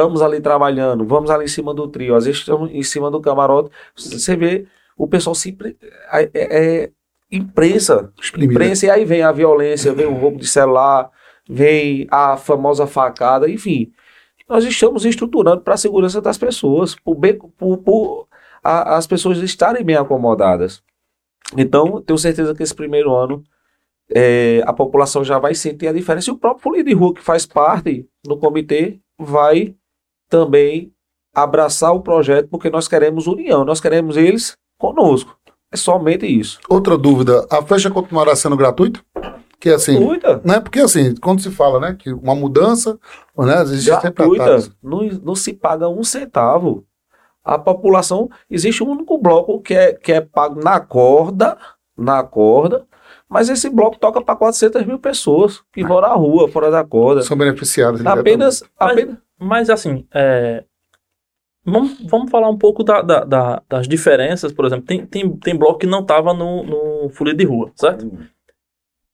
C: estamos ali trabalhando, vamos ali em cima do trio, às vezes estamos em cima do camarote, você vê o pessoal se impre- é, é, imprensa,
A: Exprimida.
C: imprensa, e aí vem a violência, vem o roubo de celular, vem a famosa facada, enfim. Nós estamos estruturando para a segurança das pessoas, por bem- por- por a- as pessoas estarem bem acomodadas. Então, tenho certeza que esse primeiro ano é, a população já vai sentir a diferença. E o próprio Folia de Rua, que faz parte do comitê, vai também abraçar o projeto, porque nós queremos união, nós queremos eles conosco. É somente isso.
A: Outra dúvida, a festa continuará sendo gratuita? Que assim,
C: Gratuita.
A: né? Porque assim, quando se fala, né, que uma mudança, né, existe
C: Gratuita. Não, não se paga um centavo. A população, existe um único bloco que é, que é pago na corda, na corda, mas esse bloco toca para 400 mil pessoas que vão na rua, fora da corda.
A: São beneficiadas.
C: Apenas, apenas
B: Mas assim, é, vamos, vamos falar um pouco da- da- da- das diferenças, por exemplo. Tem, tem, tem bloco que não estava no, no Folia de Rua, certo?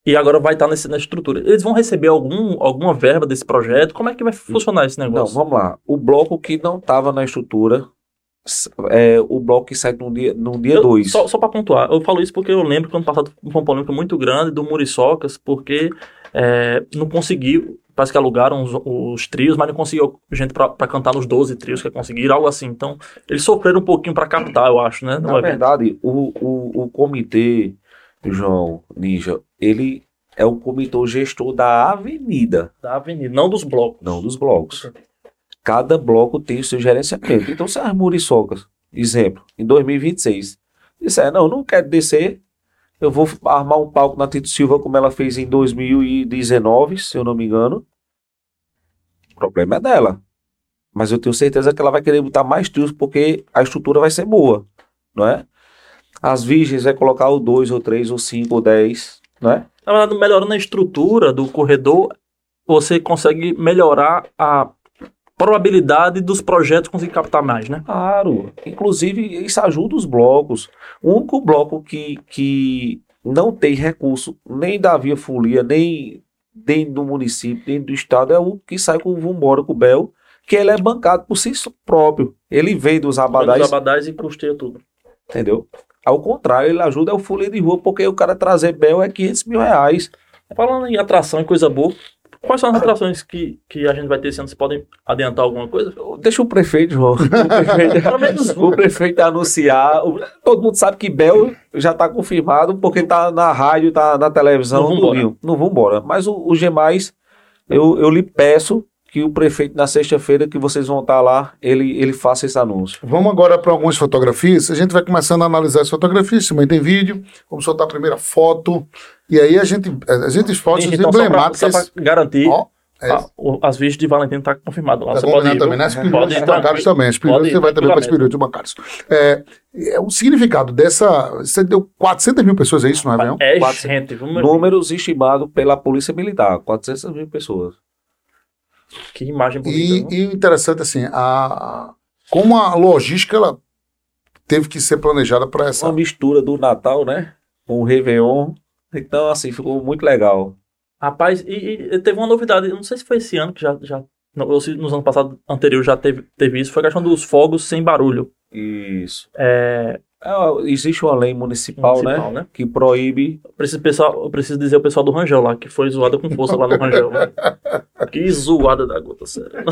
B: E agora vai estar nesse, na estrutura. Eles vão receber algum, alguma verba desse projeto? Como é que vai funcionar esse
C: Não,
B: negócio?
C: vamos lá. O bloco que não estava na estrutura é o bloco que sai no dia 2. No dia
B: Eu-
C: dois.
B: Só, só para pontuar, eu falo isso porque eu lembro que ano passado foi uma polêmica muito grande do Muriçocas, porque é, não conseguiu, parece que alugaram os, os trios, mas não conseguiu gente para cantar nos 12 trios que conseguiram, algo assim. Então, eles sofreram um pouquinho para captar, eu acho, né?
C: Na
B: evento.
C: verdade, o, o, o comitê, João Ninja, ele é o comitê gestor da avenida,
B: Da avenida, não dos blocos.
C: não dos blocos. Cada bloco tem o seu gerenciamento. Então, se as muriçocas, exemplo, em 2026, disser, não, não quero descer, eu vou armar um palco na Tito Silva como ela fez em 2019, se eu não me engano. O problema é dela. Mas eu tenho certeza que ela vai querer botar mais trios porque a estrutura vai ser boa, não é? As virgens vai colocar o 2, ou 3, ou 5, ou 10, não é?
B: Na verdade, melhorando a estrutura do corredor, você consegue melhorar a probabilidade dos projetos conseguir captar mais, né?
C: Claro. Inclusive, isso ajuda os blocos. O único bloco que, que não tem recurso nem da Via Folia, nem dentro do município, dentro do estado, é o que sai com o Vambora, com o Bel, que ele é bancado por si próprio. Ele vem dos abadás,
B: Dos abadás e custeia tudo.
C: entendeu? Ao contrário, ele ajuda é o folia de rua, porque o cara trazer Bel é 500 mil reais.
B: Falando em atração e coisa boa, quais são as atrações que, que a gente vai ter esse ano? Vocês podem adiantar alguma coisa?
C: Deixa o prefeito, João. O prefeito, o prefeito anunciar. O- todo mundo sabe que Bel já está confirmado, porque tá na rádio, tá na televisão.
B: Não
C: Não,
B: vambora.
C: Rio. embora. Mas o, o Gemais, eu, eu lhe peço que o prefeito, na sexta-feira, que vocês vão estar lá, ele, ele faça esse anúncio.
A: Vamos agora para algumas fotografias. A gente vai começando a analisar as fotografias. Também tem vídeo. Vamos soltar a primeira foto. E aí a gente, a gente fotos
B: então, só pra,
A: emblemáticas.
B: só pra garantir,
A: Ó, é,
B: a- o- as vistas de Valentino tá confirmado lá.
A: Tá
B: Você pode
A: combinado
B: ir,
A: também, né? As
B: Pode ir,
A: bancários também. As
B: Pode ir,
A: você vai também para os períodos bancários. É, é, o significado dessa. Você deu 400 mil pessoas, é isso, não é, Réveillon?
B: É
C: Quatro-
B: gente, viu, meu
C: Números estimados pela Polícia Militar: 400 mil pessoas.
B: Que imagem bonita.
A: E, e interessante, assim, a, como a logística ela teve que ser planejada para essa.
C: Uma mistura do Natal, né? Com o Réveillon. Então, assim, ficou muito legal.
B: Rapaz, e, e teve uma novidade, eu não sei se foi esse ano que já. já ou se nos anos passados anteriores já teve, teve isso, foi a questão dos fogos sem barulho.
C: Isso.
B: É,
C: É, existe uma lei municipal,
B: municipal,
C: né?
B: né?
C: Que proíbe
B: Eu preciso, pessoal, eu preciso dizer o pessoal do Rangel lá, que foi zoada com força lá no Rangel. né? que zoada da gota, sério.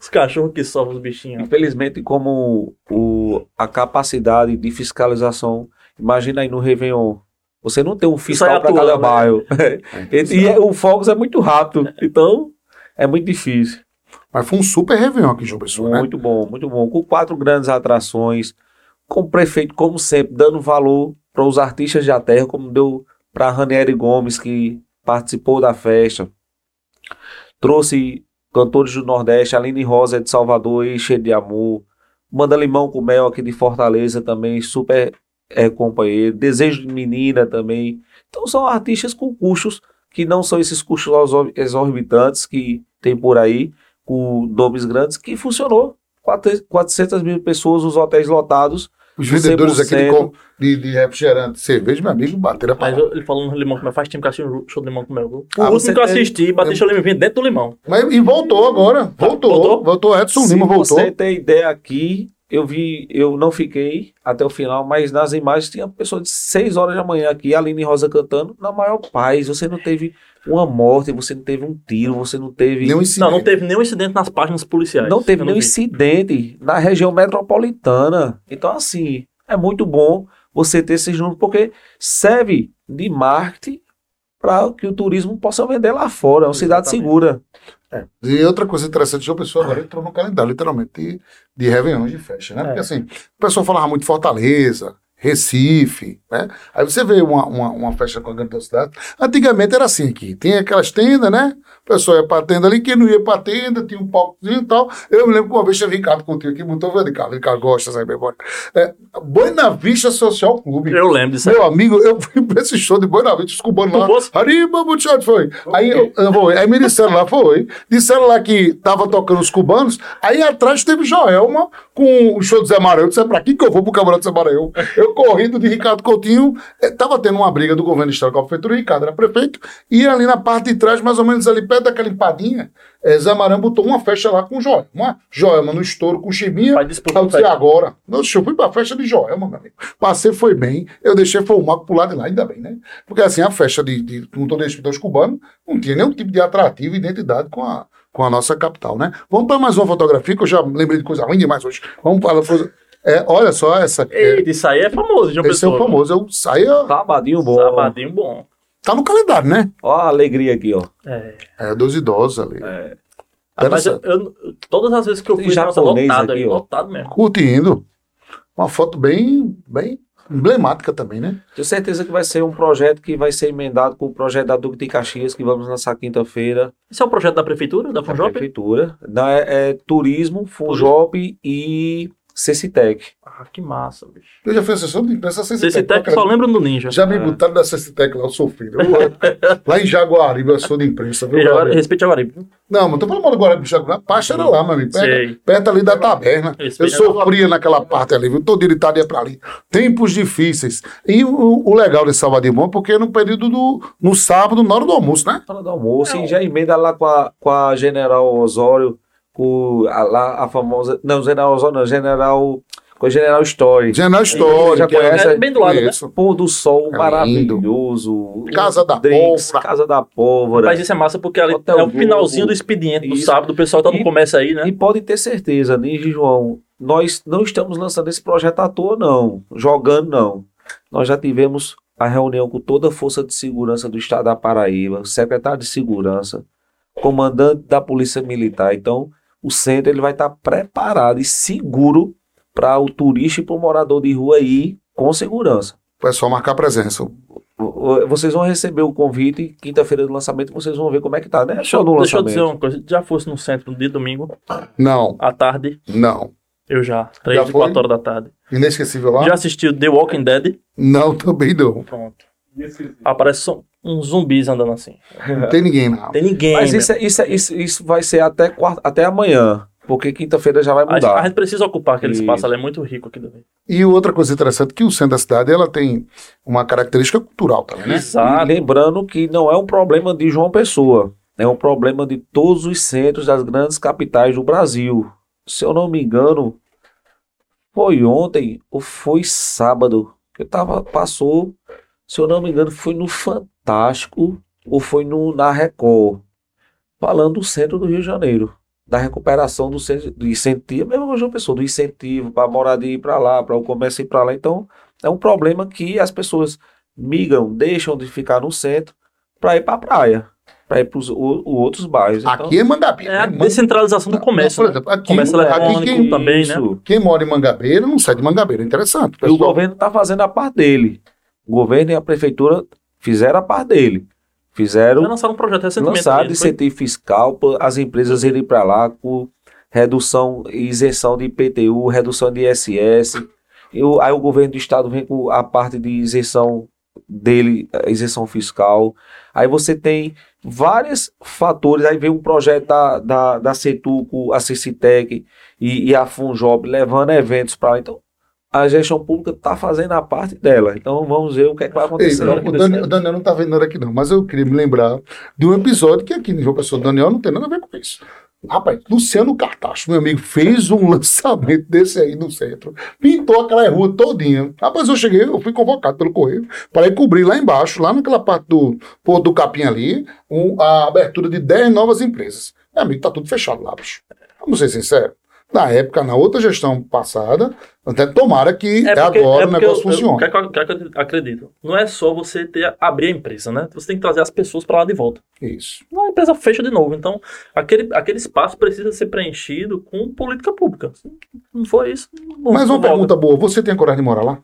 B: Os cachorros que sofrem os bichinhos.
C: Infelizmente, como o, a capacidade de fiscalização, imagina aí no Réveillon, você não tem um fiscal para cada
B: né?
C: bairro. e e o Fogos é muito rápido, então é muito difícil.
A: Mas foi um super Réveillon aqui em João Pessoa, né?
C: Muito bom, muito bom. Com quatro grandes atrações, com o prefeito, como sempre, dando valor para os artistas da terra, como deu para Ranieri Gomes, que participou da festa. Trouxe cantores do Nordeste, Aline Rosa de Salvador, e Cheio de Amor. Manda Limão com Mel aqui de Fortaleza também, super é, companheiro. Desejo de Menina também. Então são artistas com custos que não são esses custos exor- exorbitantes que tem por aí, com nomes grandes, que funcionou. Quatro- 400 mil pessoas, os hotéis lotados.
A: Os vendedores aqui de,
C: 100%.
A: co- de, refrigerante, cerveja, meu amigo, bateram a
B: Mas eu- ele falou no limão com mel, faz tempo que eu assisti um show de limão com viu? O
A: Ah,
B: último que eu
C: tem-
B: assisti, bati show de limão dentro do limão.
A: Mas, e voltou agora. Voltou.
B: voltou?
A: Voltou. Edson Lima voltou.
C: você ter ideia aqui, eu vi, eu não fiquei até o final, mas nas imagens tinha pessoa de 6 horas da manhã aqui, a Aline Rosa cantando, na maior paz. Você não teve uma morte, você não teve um tiro, você não teve.
A: Nenhum incidente.
B: Não, não teve nenhum incidente nas páginas policiais.
C: Não teve nenhum
B: vi.
C: incidente na região metropolitana. Então, assim, é muito bom você ter esses números, porque serve de marketing para que o turismo possa vender lá fora. É uma cidade
B: Exatamente.
C: Segura.
A: E outra coisa interessante, João Pessoa agora entrou no calendário, literalmente, de, de Réveillon de festa, né?
B: É.
A: Porque assim, o pessoal falava muito Fortaleza, Recife, né? Aí você vê uma, uma, uma festa com a grande cidade. Antigamente era assim aqui, tinha aquelas tendas, né? O pessoal ia pra tenda ali, quem não ia pra tenda, tinha um palcozinho e tal. Eu me lembro que uma vez tinha Ricardo contigo aqui, botou o cá, Ricardo gosta, sabe, embora. É, Boa Vista Social Clube.
B: Eu lembro disso.
A: Meu amigo, eu fui pra esse show de Boa Vista, os cubanos lá. Arriba, muchacho, foi. Aí, eu, eu vou, aí me disseram lá, foi. Disseram lá que tava tocando os cubanos, aí atrás teve Joelma com o show do Zé Maranhão. Eu disse, pra que que eu vou pro Campeonato do Zé Maranhão? Eu correndo de Ricardo Coutinho, eh, tava tendo uma briga do governo estado com a prefeitura, o Ricardo era prefeito, e ali na parte de trás, mais ou menos ali perto daquela empadinha, eh, Zé Maranhão botou uma festa lá com Joelma. Joelma no estouro com Chibinha.
B: Vai disputar
A: Eu
B: o
A: disse,
B: pé.
A: agora. Nossa, eu fui pra festa de Joelma, meu amigo. Passei, foi bem. Eu deixei foi o Marco pro lado de lá, ainda bem, né? Porque assim, a festa de, de com todo respeito aos cubanos, não tinha nenhum tipo de atrativo e identidade com a, com a nossa capital, né? Vamos para mais uma fotografia, que eu já lembrei de coisa ruim demais hoje. Vamos para coisa. É, olha só essa. aqui. É,
B: Eita, isso aí é famoso, João
A: esse é o
B: Pessoa.
A: famoso. Eu saí, ó,
C: Sabadinho bom.
B: Sabadinho bom.
A: tá no calendário, né?
C: Ó a alegria aqui, ó.
B: É.
A: É, dos idosos ali.
C: É.
B: Mas eu, eu- todas as vezes que eu fui,
C: japonês
B: lotado
C: aqui,
B: aí,
C: ó.
B: lotado mesmo.
A: Curtindo. Uma foto bem, bem emblemática também, né?
C: Tenho certeza que vai ser um projeto que vai ser emendado com o projeto da Duque de Caxias, que vamos lançar quinta-feira.
B: Esse é o projeto da prefeitura, da
C: da
B: Funjop?
C: prefeitura. Da, é, é turismo, Funjop e Cecitec.
B: Ah, que massa, bicho.
A: Eu já fui assessor de imprensa Cecitec.
B: tech só lembra do Ninja.
A: Já me
C: É.
A: botaram da Cecitec lá, eu sou filho. Eu- lá em Jaguaribe, eu sou de imprensa. Viu,
B: E respeite Jaguaribe.
A: Não, mas tô falando mal do Guaribe, Jaguaribe. A pasta era lá, meu amigo. Perto, perto ali da taberna. Eu sofria naquela parte ali, viu? Todo irritado ia pra ali. Tempos difíceis. E o, o legal desse Salvador Bom é porque é no período do. no sábado, na hora do almoço, né?
C: Na hora do almoço,
B: Não.
C: e já emenda lá com a, com a General Osório, com a, lá a famosa. Não, General Osório, não, General. Com a General Story.
A: General História.
C: já
A: é-
C: conhece,
B: É bem do lado, né?
A: Isso.
C: Pôr do sol
A: É
C: maravilhoso.
A: Casa da
C: drinks,
A: Pólvora.
C: Casa da Pólvora.
B: Mas isso é massa porque ali
C: Hotel
B: é o finalzinho do expediente do
C: Isso.
B: sábado. O pessoal tá no
C: E-
B: começo aí, né?
C: E pode ter certeza, e João, nós não estamos lançando esse projeto à toa, não. Jogando, não. Nós já tivemos a reunião com toda a Força de Segurança do Estado da Paraíba, secretário de Segurança, comandante da Polícia Militar. Então, o centro ele vai estar preparado e seguro para o turista e para o morador de rua ir com segurança.
A: É só marcar presença.
C: Vocês vão receber o convite, quinta-feira do lançamento, vocês vão ver como é que tá, né?
B: Deixa, eu- deixa eu dizer uma coisa. Já fosse no centro no dia de domingo,
A: Não,
B: à tarde,
A: não.
B: eu já. Três e quatro horas da tarde.
A: Inesquecível lá?
B: Já assistiu The Walking Dead?
A: Não, também não.
B: Pronto. Aparece só uns zumbis andando assim.
A: Não tem ninguém lá.
B: Tem ninguém.
C: Mas isso, é- isso, é- isso, isso vai ser até, quarta, até amanhã, porque quinta-feira já vai mudar.
B: a gente precisa ocupar aquele
C: Isso.
B: espaço, ali é muito rico aqui dali.
A: E outra coisa interessante é que o centro da cidade ela tem uma característica cultural também, né?
C: E
B: Exato.
C: lembrando que não é um problema de João Pessoa, é um problema de todos os centros das grandes capitais do Brasil. Se eu não me engano, foi ontem ou foi sábado que eu tava, passou, se eu não me engano, foi no Fantástico ou foi no, na Record, falando do centro do Rio de Janeiro. Da recuperação do, centro, do incentivo, mesmo com João Pessoa, do incentivo para a moradia ir para lá, para o comércio ir para lá. Então, é um problema que as pessoas migram, deixam de ficar no centro para ir para a praia, para ir para os outros bairros. Então,
A: Aqui é Mangabeira.
B: É a
A: né?
B: descentralização do comércio.
A: Por
B: né?
A: exemplo, aqui,
B: Comércio
A: aqui quem,
B: também, né?
C: isso.
A: quem mora em Mangabeira não sai de Mangabeira. É interessante.
C: E o
A: pessoal.
C: governo está fazendo a parte dele. O governo e a prefeitura fizeram a parte dele.
B: Já
C: Fizeram,
B: lançaram um projeto recentemente.
C: lançaram
B: também, não foi?
C: fiscal para as empresas irem para lá com redução e isenção de IPTU, redução de ISS. E o- aí o governo do estado vem com a parte de isenção dele, a isenção fiscal. Aí você tem vários fatores. Aí vem um projeto da, da, da Cetuco, a Cecitec e, e a Funjob levando eventos para lá. Então, a gestão pública está fazendo a parte dela. Então, vamos ver o que, é que vai
A: Ei,
C: acontecer.
A: não, o, Daniel, o Daniel não tá vendo nada aqui, não, mas eu queria me lembrar de um episódio que aqui no João Pessoa, o Daniel não tem nada a ver com isso. Rapaz, Luciano Cartacho, meu amigo, fez um lançamento desse aí no centro, pintou aquela rua todinha. Rapaz, eu cheguei, eu fui convocado pelo Correio para ir cobrir lá embaixo, lá naquela parte do do Capim ali, um- a abertura de 10 novas empresas. Meu amigo, tá tudo fechado lá, bicho. Vamos ser sinceros. Na época, na outra gestão passada, até tomara que
B: porque-
A: agora o
B: porque
A: negócio
B: eu-
A: funcione.
B: O que, é que eu- o é acredito? Não é só você ter, abrir a empresa, né? Você tem que trazer as pessoas para lá de volta.
A: Isso.
B: A empresa fecha de novo. Então, aquele, aquele espaço precisa ser preenchido com política pública. Se não for isso, não
A: Mas uma
B: volta.
A: pergunta boa: você tem coragem de morar lá?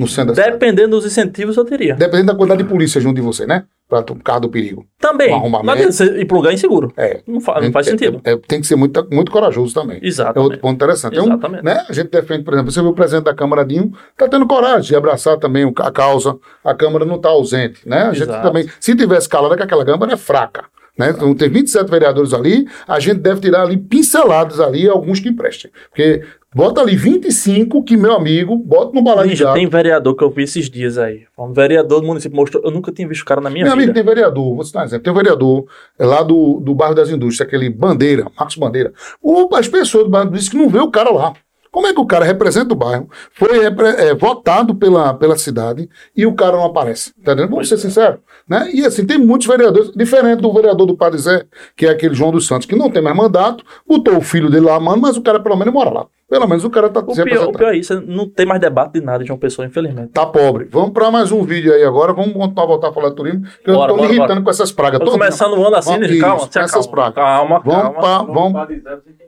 A: No centro da?
B: Dependendo dos incentivos, eu teria.
A: Dependendo da quantidade de polícia junto de você, né? Pra tu- por causa do perigo.
B: Também.
A: Um
B: você ir para um lugar inseguro.
A: É.
B: Não, fa- não faz
A: É-
B: sentido.
A: é- tem que ser muito, muito corajoso também. É outro ponto interessante. É
B: Exatamente.
A: né? A gente defende, por exemplo, você viu o presidente da Câmara Dinho, tá tendo coragem de abraçar também o- a causa. A Câmara não tá ausente, né? A gente
B: Exato.
A: também, se tivesse calada que aquela Câmara é fraca. Né? Então, tem 27 vereadores ali, a gente deve tirar ali pincelados ali, alguns que emprestem. Porque bota ali 25 que, meu amigo, bota no balaio de
B: tem vereador que eu vi esses dias aí. Um vereador do município mostrou. Eu nunca tinha visto o cara na minha
A: Meu amigo,
B: vida.
A: tem vereador, vou citar um exemplo. Tem um vereador é lá do, do bairro das Indústrias, aquele Bandeira, Marcos Bandeira. O, as pessoas do bairro dizem que não vê o cara lá. Como é que o cara representa o bairro, foi é, votado pela, pela cidade e o cara não aparece? Tá entendendo? Vamos ser sinceros. Né? E assim, tem muitos vereadores, diferente do vereador do Padre Zé, que é aquele João dos Santos, que não tem mais mandato, botou o filho dele lá, mano, mas o cara pelo menos mora lá. Pelo menos o cara tá
B: O
A: se
B: pior, o pior é isso, não tem mais debate de nada de uma pessoa, infelizmente.
A: Tá pobre. Vamos pra mais um vídeo aí agora. Vamos voltar, voltar a falar de turismo, que eu
B: Bora,
A: tô me
B: bora,
A: irritando
B: bora.
A: com essas pragas.
B: Tô
A: Tô-
B: começando o ano assim,
A: Vamos-
B: né? calma,
A: isso,
B: se
A: essas pragas.
B: Calma,
A: Vamos
B: calma.
A: pra. Vamos...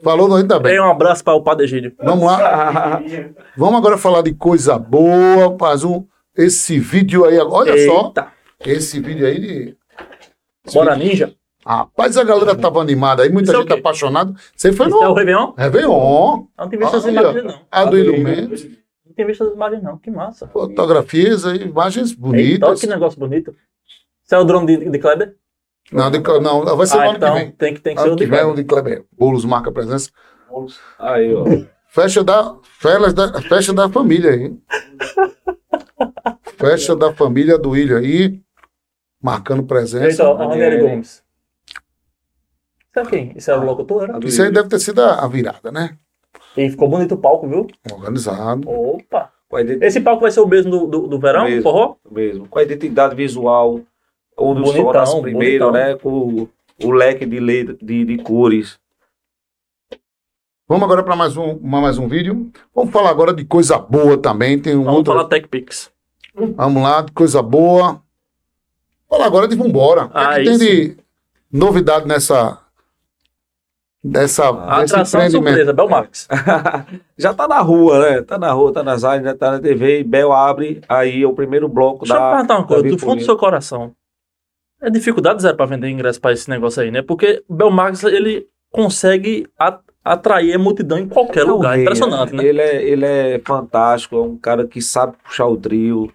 A: Falou ainda bem.
B: Dei um abraço para o Padre Egídio.
A: Vamos lá. Vamos agora falar de coisa boa. Faz um. Esse vídeo aí. Olha só.
B: Eita.
A: Esse vídeo aí de.
B: Bora, ninja.
A: Rapaz, a galera tava animada aí, muita
B: Isso é o
A: gente
B: quê?
A: apaixonada. Você foi
B: Isso é o
A: no
B: Réveillon?
A: Réveillon.
B: Não tem visto as imagens, não.
A: A do Ilumento.
B: Não tem visto as imagens, não. Que massa.
A: Fotografias aí, imagens
B: Eita,
A: bonitas.
B: que negócio bonito. Isso é o drone de, de Kleber?
A: Não, de- não, vai ser no
B: Ah,
A: ano que
B: então
A: vem.
B: tem que, tem que ser
A: Ano
B: o
A: que
B: de
A: vem é o
B: Kleber.
A: de Kleber. Boulos marca presença.
C: Aí, ó.
A: Festa da, felas da, festa da família aí. Festa da família do Ilha aí. Marcando presença.
B: Eita, ó, a Ranieri. Gomes. Isso é quem? Isso é o locutor, era?
A: Isso aí deve ter sido a, virada, né?
B: E ficou bonito o palco, viu?
A: Organizado.
B: Opa!
C: Com a identi-
B: Esse palco vai ser o mesmo do, do, do verão,
C: Mesmo.
B: forró?
C: mesmo. Com a identidade visual, onde o sol nasce primeiro,
B: bonitão.
C: né? Com o, o leque de, letra, de, de cores.
A: Vamos agora para mais um, mais um vídeo. Vamos falar agora de coisa boa também. Tem um
B: Vamos
A: outro.
B: falar TechPix.
A: Vamos lá, de coisa boa. Falar agora de Vambora. O que, é que
B: Aí
A: tem de novidade nessa. Dessa,
B: A
A: desse
B: atração surpresa, Belmax.
C: já tá na rua, né? Tá na rua, tá nas áreas, já tá na TV. E Bel abre aí o primeiro bloco
B: Deixa eu
C: da.
B: perguntar uma coisa, do fundo do seu coração. É dificuldade zero pra vender ingresso pra esse negócio aí, né? Porque o Belmax, ele consegue atrair a multidão em qualquer
C: É
B: lugar.
C: rei,
B: Impressionante, né?
C: Ele é, ele é fantástico, é um cara que sabe puxar o trio.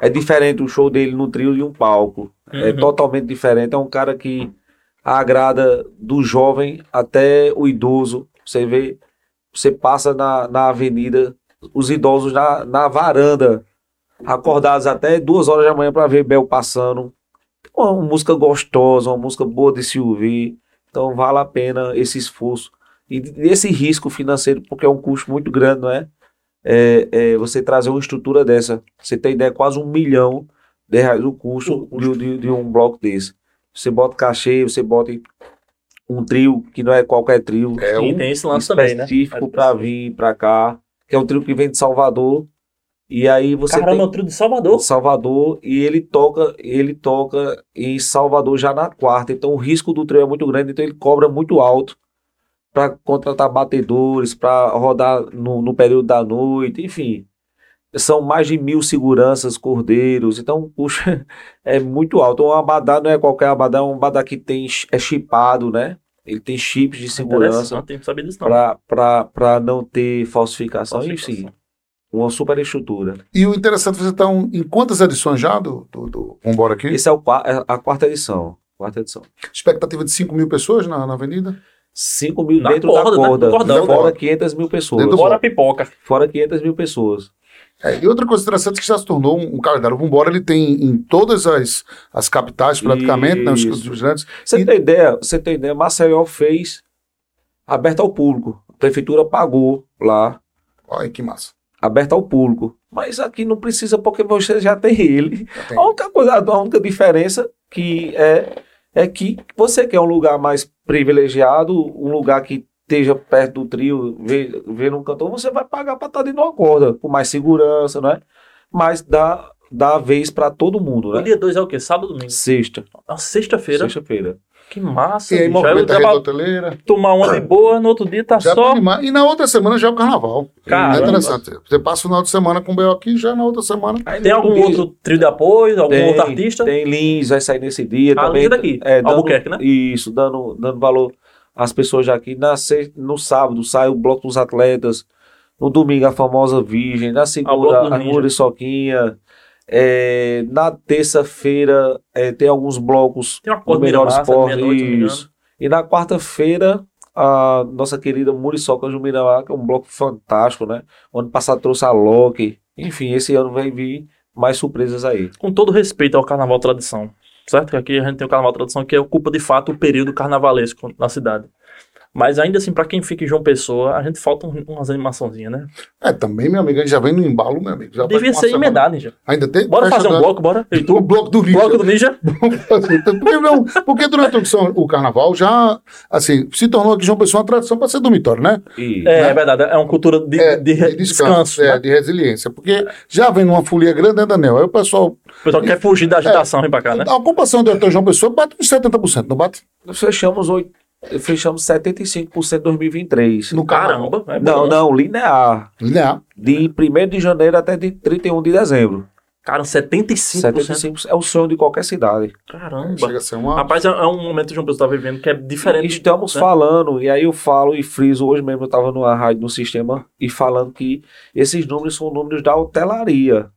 C: É diferente o show dele no trio de um palco. É
B: Uhum.
C: totalmente diferente. É um cara que agrada do jovem até o idoso. Você vê, você passa na, na avenida, os idosos na, na varanda, acordados até duas horas da manhã para ver Bel passando. Uma, uma música gostosa, uma música boa de se ouvir. Então vale a pena esse esforço. E esse risco financeiro, porque é um custo muito grande, não é? É, é você trazer uma estrutura dessa. Você tem ideia, quase um milhão de reais o custo, De, de- de um bloco desse. Você bota cachê, você bota um trio, que não é qualquer trio,
A: É
B: E
A: um,
B: tem esse lance também, né?
C: específico
B: É
C: para vir para cá, que é um trio que vem de Salvador. E aí você
B: Caramba,
C: tem
B: o trio de Salvador.
C: Salvador e ele toca, ele toca em Salvador já na quarta. Então o risco do trio é muito grande, então ele cobra muito alto para contratar batedores, para rodar no, no período da noite, enfim. São mais de mil seguranças, cordeiros, então, puxa, é muito alto. Um abadá não é qualquer abadá, é um abadá que tem, é chipado, né? Ele tem chips de segurança
B: disso não.
C: para não ter falsificação,
B: Falsificação.
C: enfim. Uma super estrutura.
A: e o interessante, você está em quantas edições já do, do, do Vambora aqui?
C: Esse é o, é a quarta edição. Quarta edição.
A: Expectativa de 5 mil pessoas na, na avenida?
C: 5 mil
B: Na
C: dentro
B: corda,
C: da
B: né?
C: corda.
B: Cordão.
C: fora 500 mil pessoas.
A: Dentro do
B: Bora pipoca.
C: Fora 500 mil pessoas.
A: É, e outra coisa interessante é que já se tornou um, um calendário. O Vambora ele tem em todas as, as capitais, praticamente, né, os, os grandes.
C: Você
A: E-
C: tem ideia? Você tem ideia? Maceió fez aberto ao público. A prefeitura pagou lá,
A: Olha que massa.
C: aberto ao público. Mas aqui não precisa porque você já tem ele.
A: Já tem.
C: A única coisa, a única diferença que é é que você quer um lugar mais privilegiado, um lugar que esteja perto do trio, ver, ver um cantor, você vai pagar para estar dentro de uma corda, com mais segurança, né? Mas dá, dá vez para todo mundo,
B: O
C: né?
B: dia 2 é o quê? Sábado domingo?
C: Sexta,
B: Na sexta-feira.
C: sexta-feira.
B: Que massa.
A: E aí,
B: bicho. Aí
A: a hoteleira.
B: tomar uma de boa, no outro dia tá
A: Já
B: só.
A: animar. E na outra semana já é o carnaval.
B: Caramba.
A: É interessante. Você passa o final de semana com o B.O. aqui, já na outra semana.
C: Aí
B: Tem algum
C: dia-
B: outro trio de apoio? Algum
C: tem,
B: outro artista?
C: Tem Lins, vai sair nesse dia
B: Ah,
C: também.
B: É daqui,
C: É, dando,
B: Albuquerque, né?
C: Isso, dando, dando valor às pessoas já aqui. Na no sábado sai o Bloco dos Atletas. No domingo a famosa Virgem. Na
B: Ah,
C: segunda a. Muriçoquinha. É, na terça-feira é, tem alguns blocos
B: Tem
C: do
B: de
C: Melhor Esporte. E na quarta-feira a nossa querida Muriçoca do Miramar, que é um bloco fantástico, né? O ano passado trouxe a Loki. Enfim, esse ano vai vir mais surpresas aí.
B: Com todo respeito ao carnaval tradição, certo? Que aqui a gente tem o carnaval tradição que ocupa de fato o período carnavalesco na cidade. Mas ainda assim, pra quem fica em João Pessoa, a gente falta um- umas animaçõezinhas, né?
A: É, também, meu amigo, a gente já vem no embalo, meu amigo. Já
B: Devia ser emendado, Ninja.
A: Ainda tem?
B: Bora fazer um
A: da-
B: bloco, bora? E
A: O bloco do Ninja.
B: Bloco do Ninja?
A: porque, não, porque durante o, São- o carnaval já, assim, se tornou aqui João Pessoa uma tradição para ser dormitório, né?
C: E,
B: É,
A: Né?
B: é verdade, é uma cultura de,
A: É,
B: de re- descanso.
A: é,
B: né?
A: de resiliência. Porque já vem numa folia grande, né, Daniel? Aí o pessoal.
B: O pessoal quer fugir da agitação, vem pra cá, né?
A: A ocupação do João Pessoa bate uns 70%, não bate?
C: nós fechamos, oito, fechamos 75% em 2023.
A: No.
B: Caramba, é.
C: Não, não, linear.
A: Linear.
C: De 1 de janeiro até de 31 de dezembro.
B: Cara, 75%.
C: 75% é o sonho de qualquer cidade.
B: Caramba.
A: Chega a ser uma.
B: Rapaz, é, é um momento que o João Pessoa tá vivendo que é diferente.
C: Estamos
B: né?
C: falando, e aí eu falo e friso, hoje mesmo eu estava numa rádio no sistema e falando que esses números são números da hotelaria.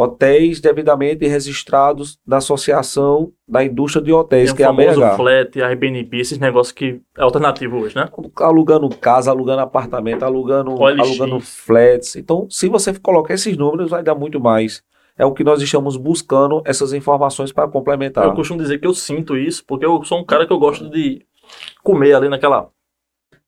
C: Hotéis devidamente registrados na Associação da Indústria de Hotéis,
B: Tem
C: que é a BH.
B: flat, Airbnb, esses negócios que é alternativo hoje, né?
C: Alugando casa, alugando apartamento, alugando,
B: OLX.
C: alugando flats. Então, se você colocar esses números, vai dar muito mais. É o que nós estamos buscando, essas informações para complementar.
B: Eu costumo dizer que eu sinto isso, porque eu sou um cara que eu gosto de comer ali naquela.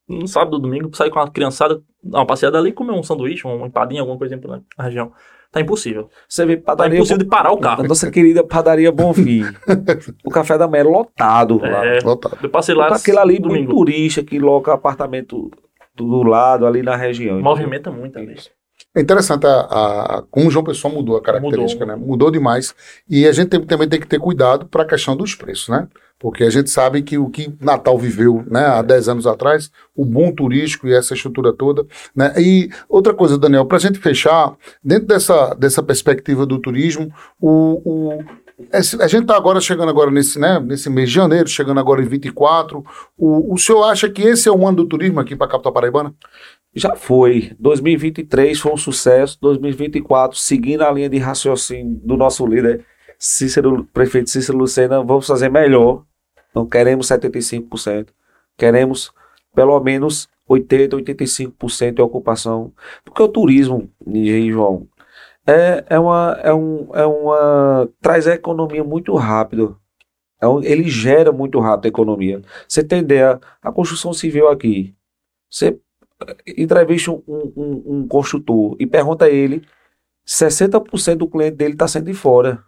B: No sábado, domingo, sair com a criançada, dar uma passeada ali e comer um sanduíche, uma empadinha, alguma coisa na na região. Tá impossível.
C: Você vê
B: Tá
C: padaria
B: impossível de parar o carro.
C: nossa querida padaria Bonfim. o café da manhã é lotado lá.
B: É,
A: Lotado.
B: eu passei lá
C: Aquele ali, muito
B: domingo.
C: turista que loca apartamento do do lado, ali na região.
B: Movimenta muito ali.
A: É interessante a, a- como o João Pessoa mudou a característica,
B: Mudou.
A: né? Mudou demais. E a gente tem- também tem que ter cuidado para a questão dos preços, né? Porque a gente sabe que o que Natal viveu né, há 10 anos atrás, o boom turístico e essa estrutura toda. Né? E outra coisa, Daniel, para a gente fechar, dentro dessa, dessa perspectiva do turismo, o, o- a gente está agora chegando agora nesse, né, nesse mês de janeiro, chegando agora em 24. O, o senhor acha que esse é o ano do turismo aqui para a capital paraibana?
C: Já foi. 2023 foi um sucesso. 2024, seguindo a linha de raciocínio do nosso líder, Cícero, prefeito Cícero Lucena, vamos fazer melhor. Não queremos 75%. Queremos pelo menos 80%, 85% de ocupação. Porque o turismo, João, é, é, uma, é, um, é uma. traz a economia muito rápido. É um- ele gera muito rápido a economia. Você tem ideia, a construção civil aqui. Você entrevista um, um, um construtor e pergunta a ele, 60% do cliente dele está saindo de fora.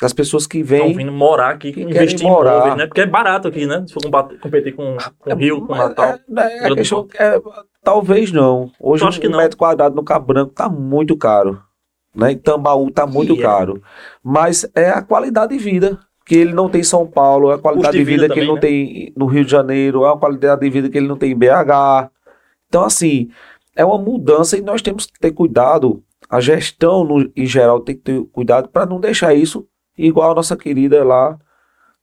C: Das pessoas que
B: Estão
C: vêm.
B: vindo morar aqui,
C: que
B: investir
C: querem
B: em
C: morar.
B: imóveis, né? Porque é barato aqui, né? Se for competir com, com o Rio, com o Natal.
C: É, é, é, questão- é, talvez não. Hoje um
B: não.
C: metro quadrado no Cabo Branco está muito caro. Né? Em Tambaú está muito
B: é.
C: caro. Mas é a qualidade de vida que ele não tem em São Paulo, é a qualidade
B: de
C: de vida,
B: vida
C: que ele não
B: também,
C: tem no Rio de Janeiro, é a qualidade de vida que ele não tem em BH. Então, assim, é uma mudança e nós temos que ter cuidado. A gestão, no, em geral, tem que ter cuidado para não deixar isso igual a nossa querida lá,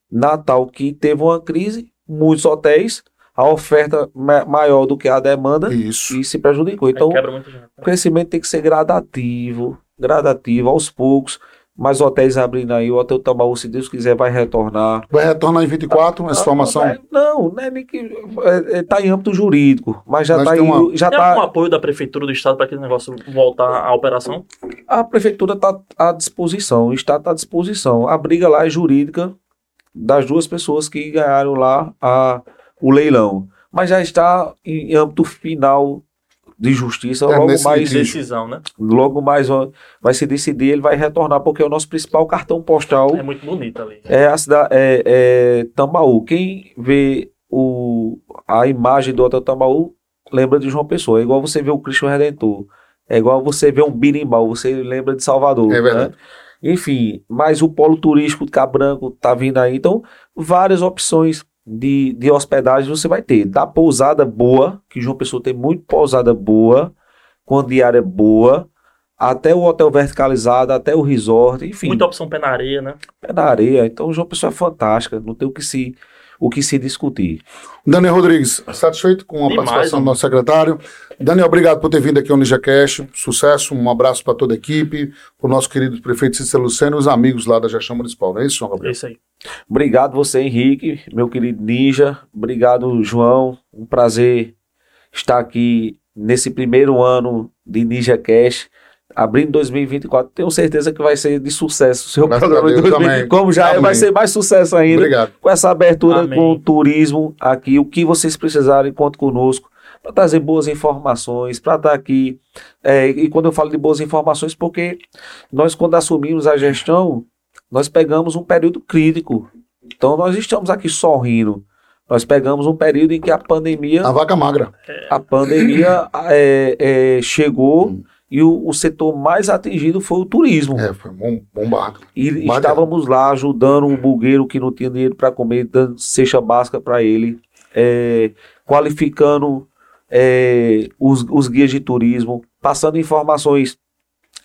C: Natal, que teve uma crise, muitos hotéis, a oferta ma- maior do que a demanda
A: Isso.
C: e se prejudicou. Então,
B: gente.
C: o crescimento tem que ser gradativo, gradativo, aos poucos. Mais hotéis abrindo aí, o Hotel Tambaú, se Deus quiser, vai retornar.
A: Vai retornar em 24, essa formação?
C: Não, não é nem que. É, é, tá em âmbito jurídico, mas já
A: Mas
C: está
A: tem uma-
C: já
B: Tem
C: tá,
B: algum apoio da prefeitura do estado para aquele negócio voltar à operação?
C: A prefeitura está à disposição, o Estado está à disposição. A briga lá é jurídica das duas pessoas que ganharam lá a, o leilão. Mas já está em âmbito final de justiça.
A: É,
C: logo, mais,
A: litígio.
B: Decisão, né?
C: logo mais vai se decidir, ele vai retornar, porque é o nosso principal cartão postal.
B: É muito bonito ali.
C: É a cidade, é, é Tambaú. Quem vê o, a imagem do Hotel Tambaú lembra de João Pessoa. É igual você vê o Cristo Redentor. É igual você vê um birimbau, você lembra de Salvador.
A: É verdade.
C: né? Enfim, mas o polo turístico de Cabo Branco tá vindo aí. Então, várias opções de, de hospedagem você vai ter. Da pousada boa, que João Pessoa tem muito pousada boa, com diária boa, até o hotel verticalizado, até o resort, enfim
B: Muita opção pé na areia, né?
C: pé na areia. Então, o João Pessoa é fantástica, não tem o que se, o que se discutir.
A: Daniel Rodrigues, satisfeito com a
B: Demais,
A: participação do nosso secretário. Daniel, obrigado por ter vindo aqui ao NinjaCast. Sucesso, um abraço para toda a equipe, para o nosso querido prefeito Cícero Luceno e os amigos lá da Gestão Municipal. Não é isso, João
B: É
A: Gabriel?
B: isso aí.
C: Obrigado você, Henrique, meu querido Ninja. Obrigado, João. Um prazer estar aqui nesse primeiro ano de Ninja Cash. Abrindo 2024, tenho certeza que vai ser de sucesso o seu
A: Graças
C: programa de
A: Deus
C: 2020.
A: também.
C: Como já é,
A: Amém.
C: vai ser mais sucesso ainda.
A: Obrigado.
C: Com essa abertura
B: Amém.
C: com o turismo aqui, o que vocês precisarem, conte conosco para trazer boas informações, para estar aqui. É, e quando eu falo de boas informações, porque nós, quando assumimos a gestão, nós pegamos um período crítico. Então, nós estamos aqui sorrindo. Nós pegamos um período em que a pandemia
A: A vaca magra.
C: a pandemia é, é, chegou e o, o setor mais atingido foi o turismo.
A: É, foi bom, bombado.
C: E
A: Mas-
C: estávamos lá ajudando um bugueiro que não tinha dinheiro para comer, dando cesta básica para ele, é, qualificando é, os, os guias de turismo, passando informações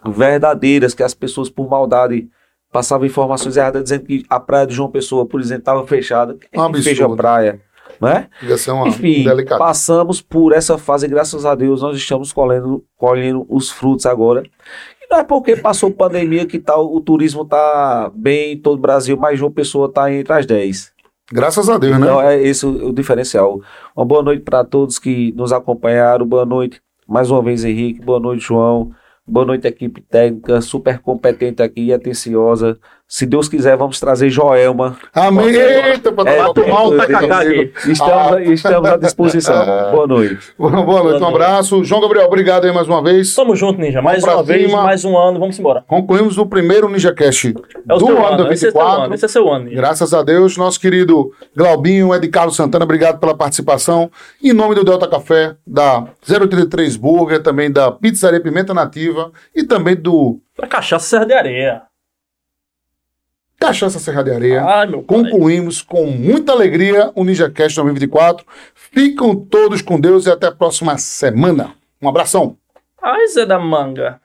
C: verdadeiras que as pessoas, por maldade, passavam informações erradas, dizendo que a praia de João Pessoa, por exemplo, estava fechada. Quem
A: Um
C: que fez a praia? Não é?
A: Ia ser uma
C: Enfim,
A: delicada.
C: passamos por essa fase, graças a Deus, nós estamos colhendo, colhendo os frutos agora. E não é porque passou pandemia que tal, o turismo está bem em todo o Brasil, mas João Pessoa está entre as 10.
A: Graças a Deus, né?
C: Então é esse o, o diferencial. Uma boa noite para todos que nos acompanharam. Boa noite mais uma vez, Henrique. Boa noite, João. Boa noite, equipe técnica, super competente aqui e atenciosa. Se Deus quiser, vamos trazer Joelma.
A: Amém. Eita, pra
C: É,
A: tomar um.
C: Estamos,
A: Ah.
C: estamos à disposição. Boa noite.
A: Boa noite, um abraço. João Gabriel, obrigado aí mais uma vez.
B: Tamo junto, Ninja. Mais uma vez,
A: cima.
B: mais um ano, vamos embora.
A: Concluímos o primeiro NinjaCast
B: É o
A: do ano
B: ano, esse é
A: 24.
B: esse é seu ano. Ninja.
A: Graças a Deus, nosso querido Glaubinho, Ed Carlos Santana, obrigado pela participação. Em nome do Delta Café, da 033 Burger, também da Pizzaria Pimenta Nativa e também do
B: Pra cachaça Serra de Areia.
A: Cachaça Serra de Areia.
B: Ai, meu pai.
A: Concluímos com muita alegria o NinjaCast 2024. Ficam todos com Deus e até a próxima semana. Um abração.
B: Ai, Zé da Manga.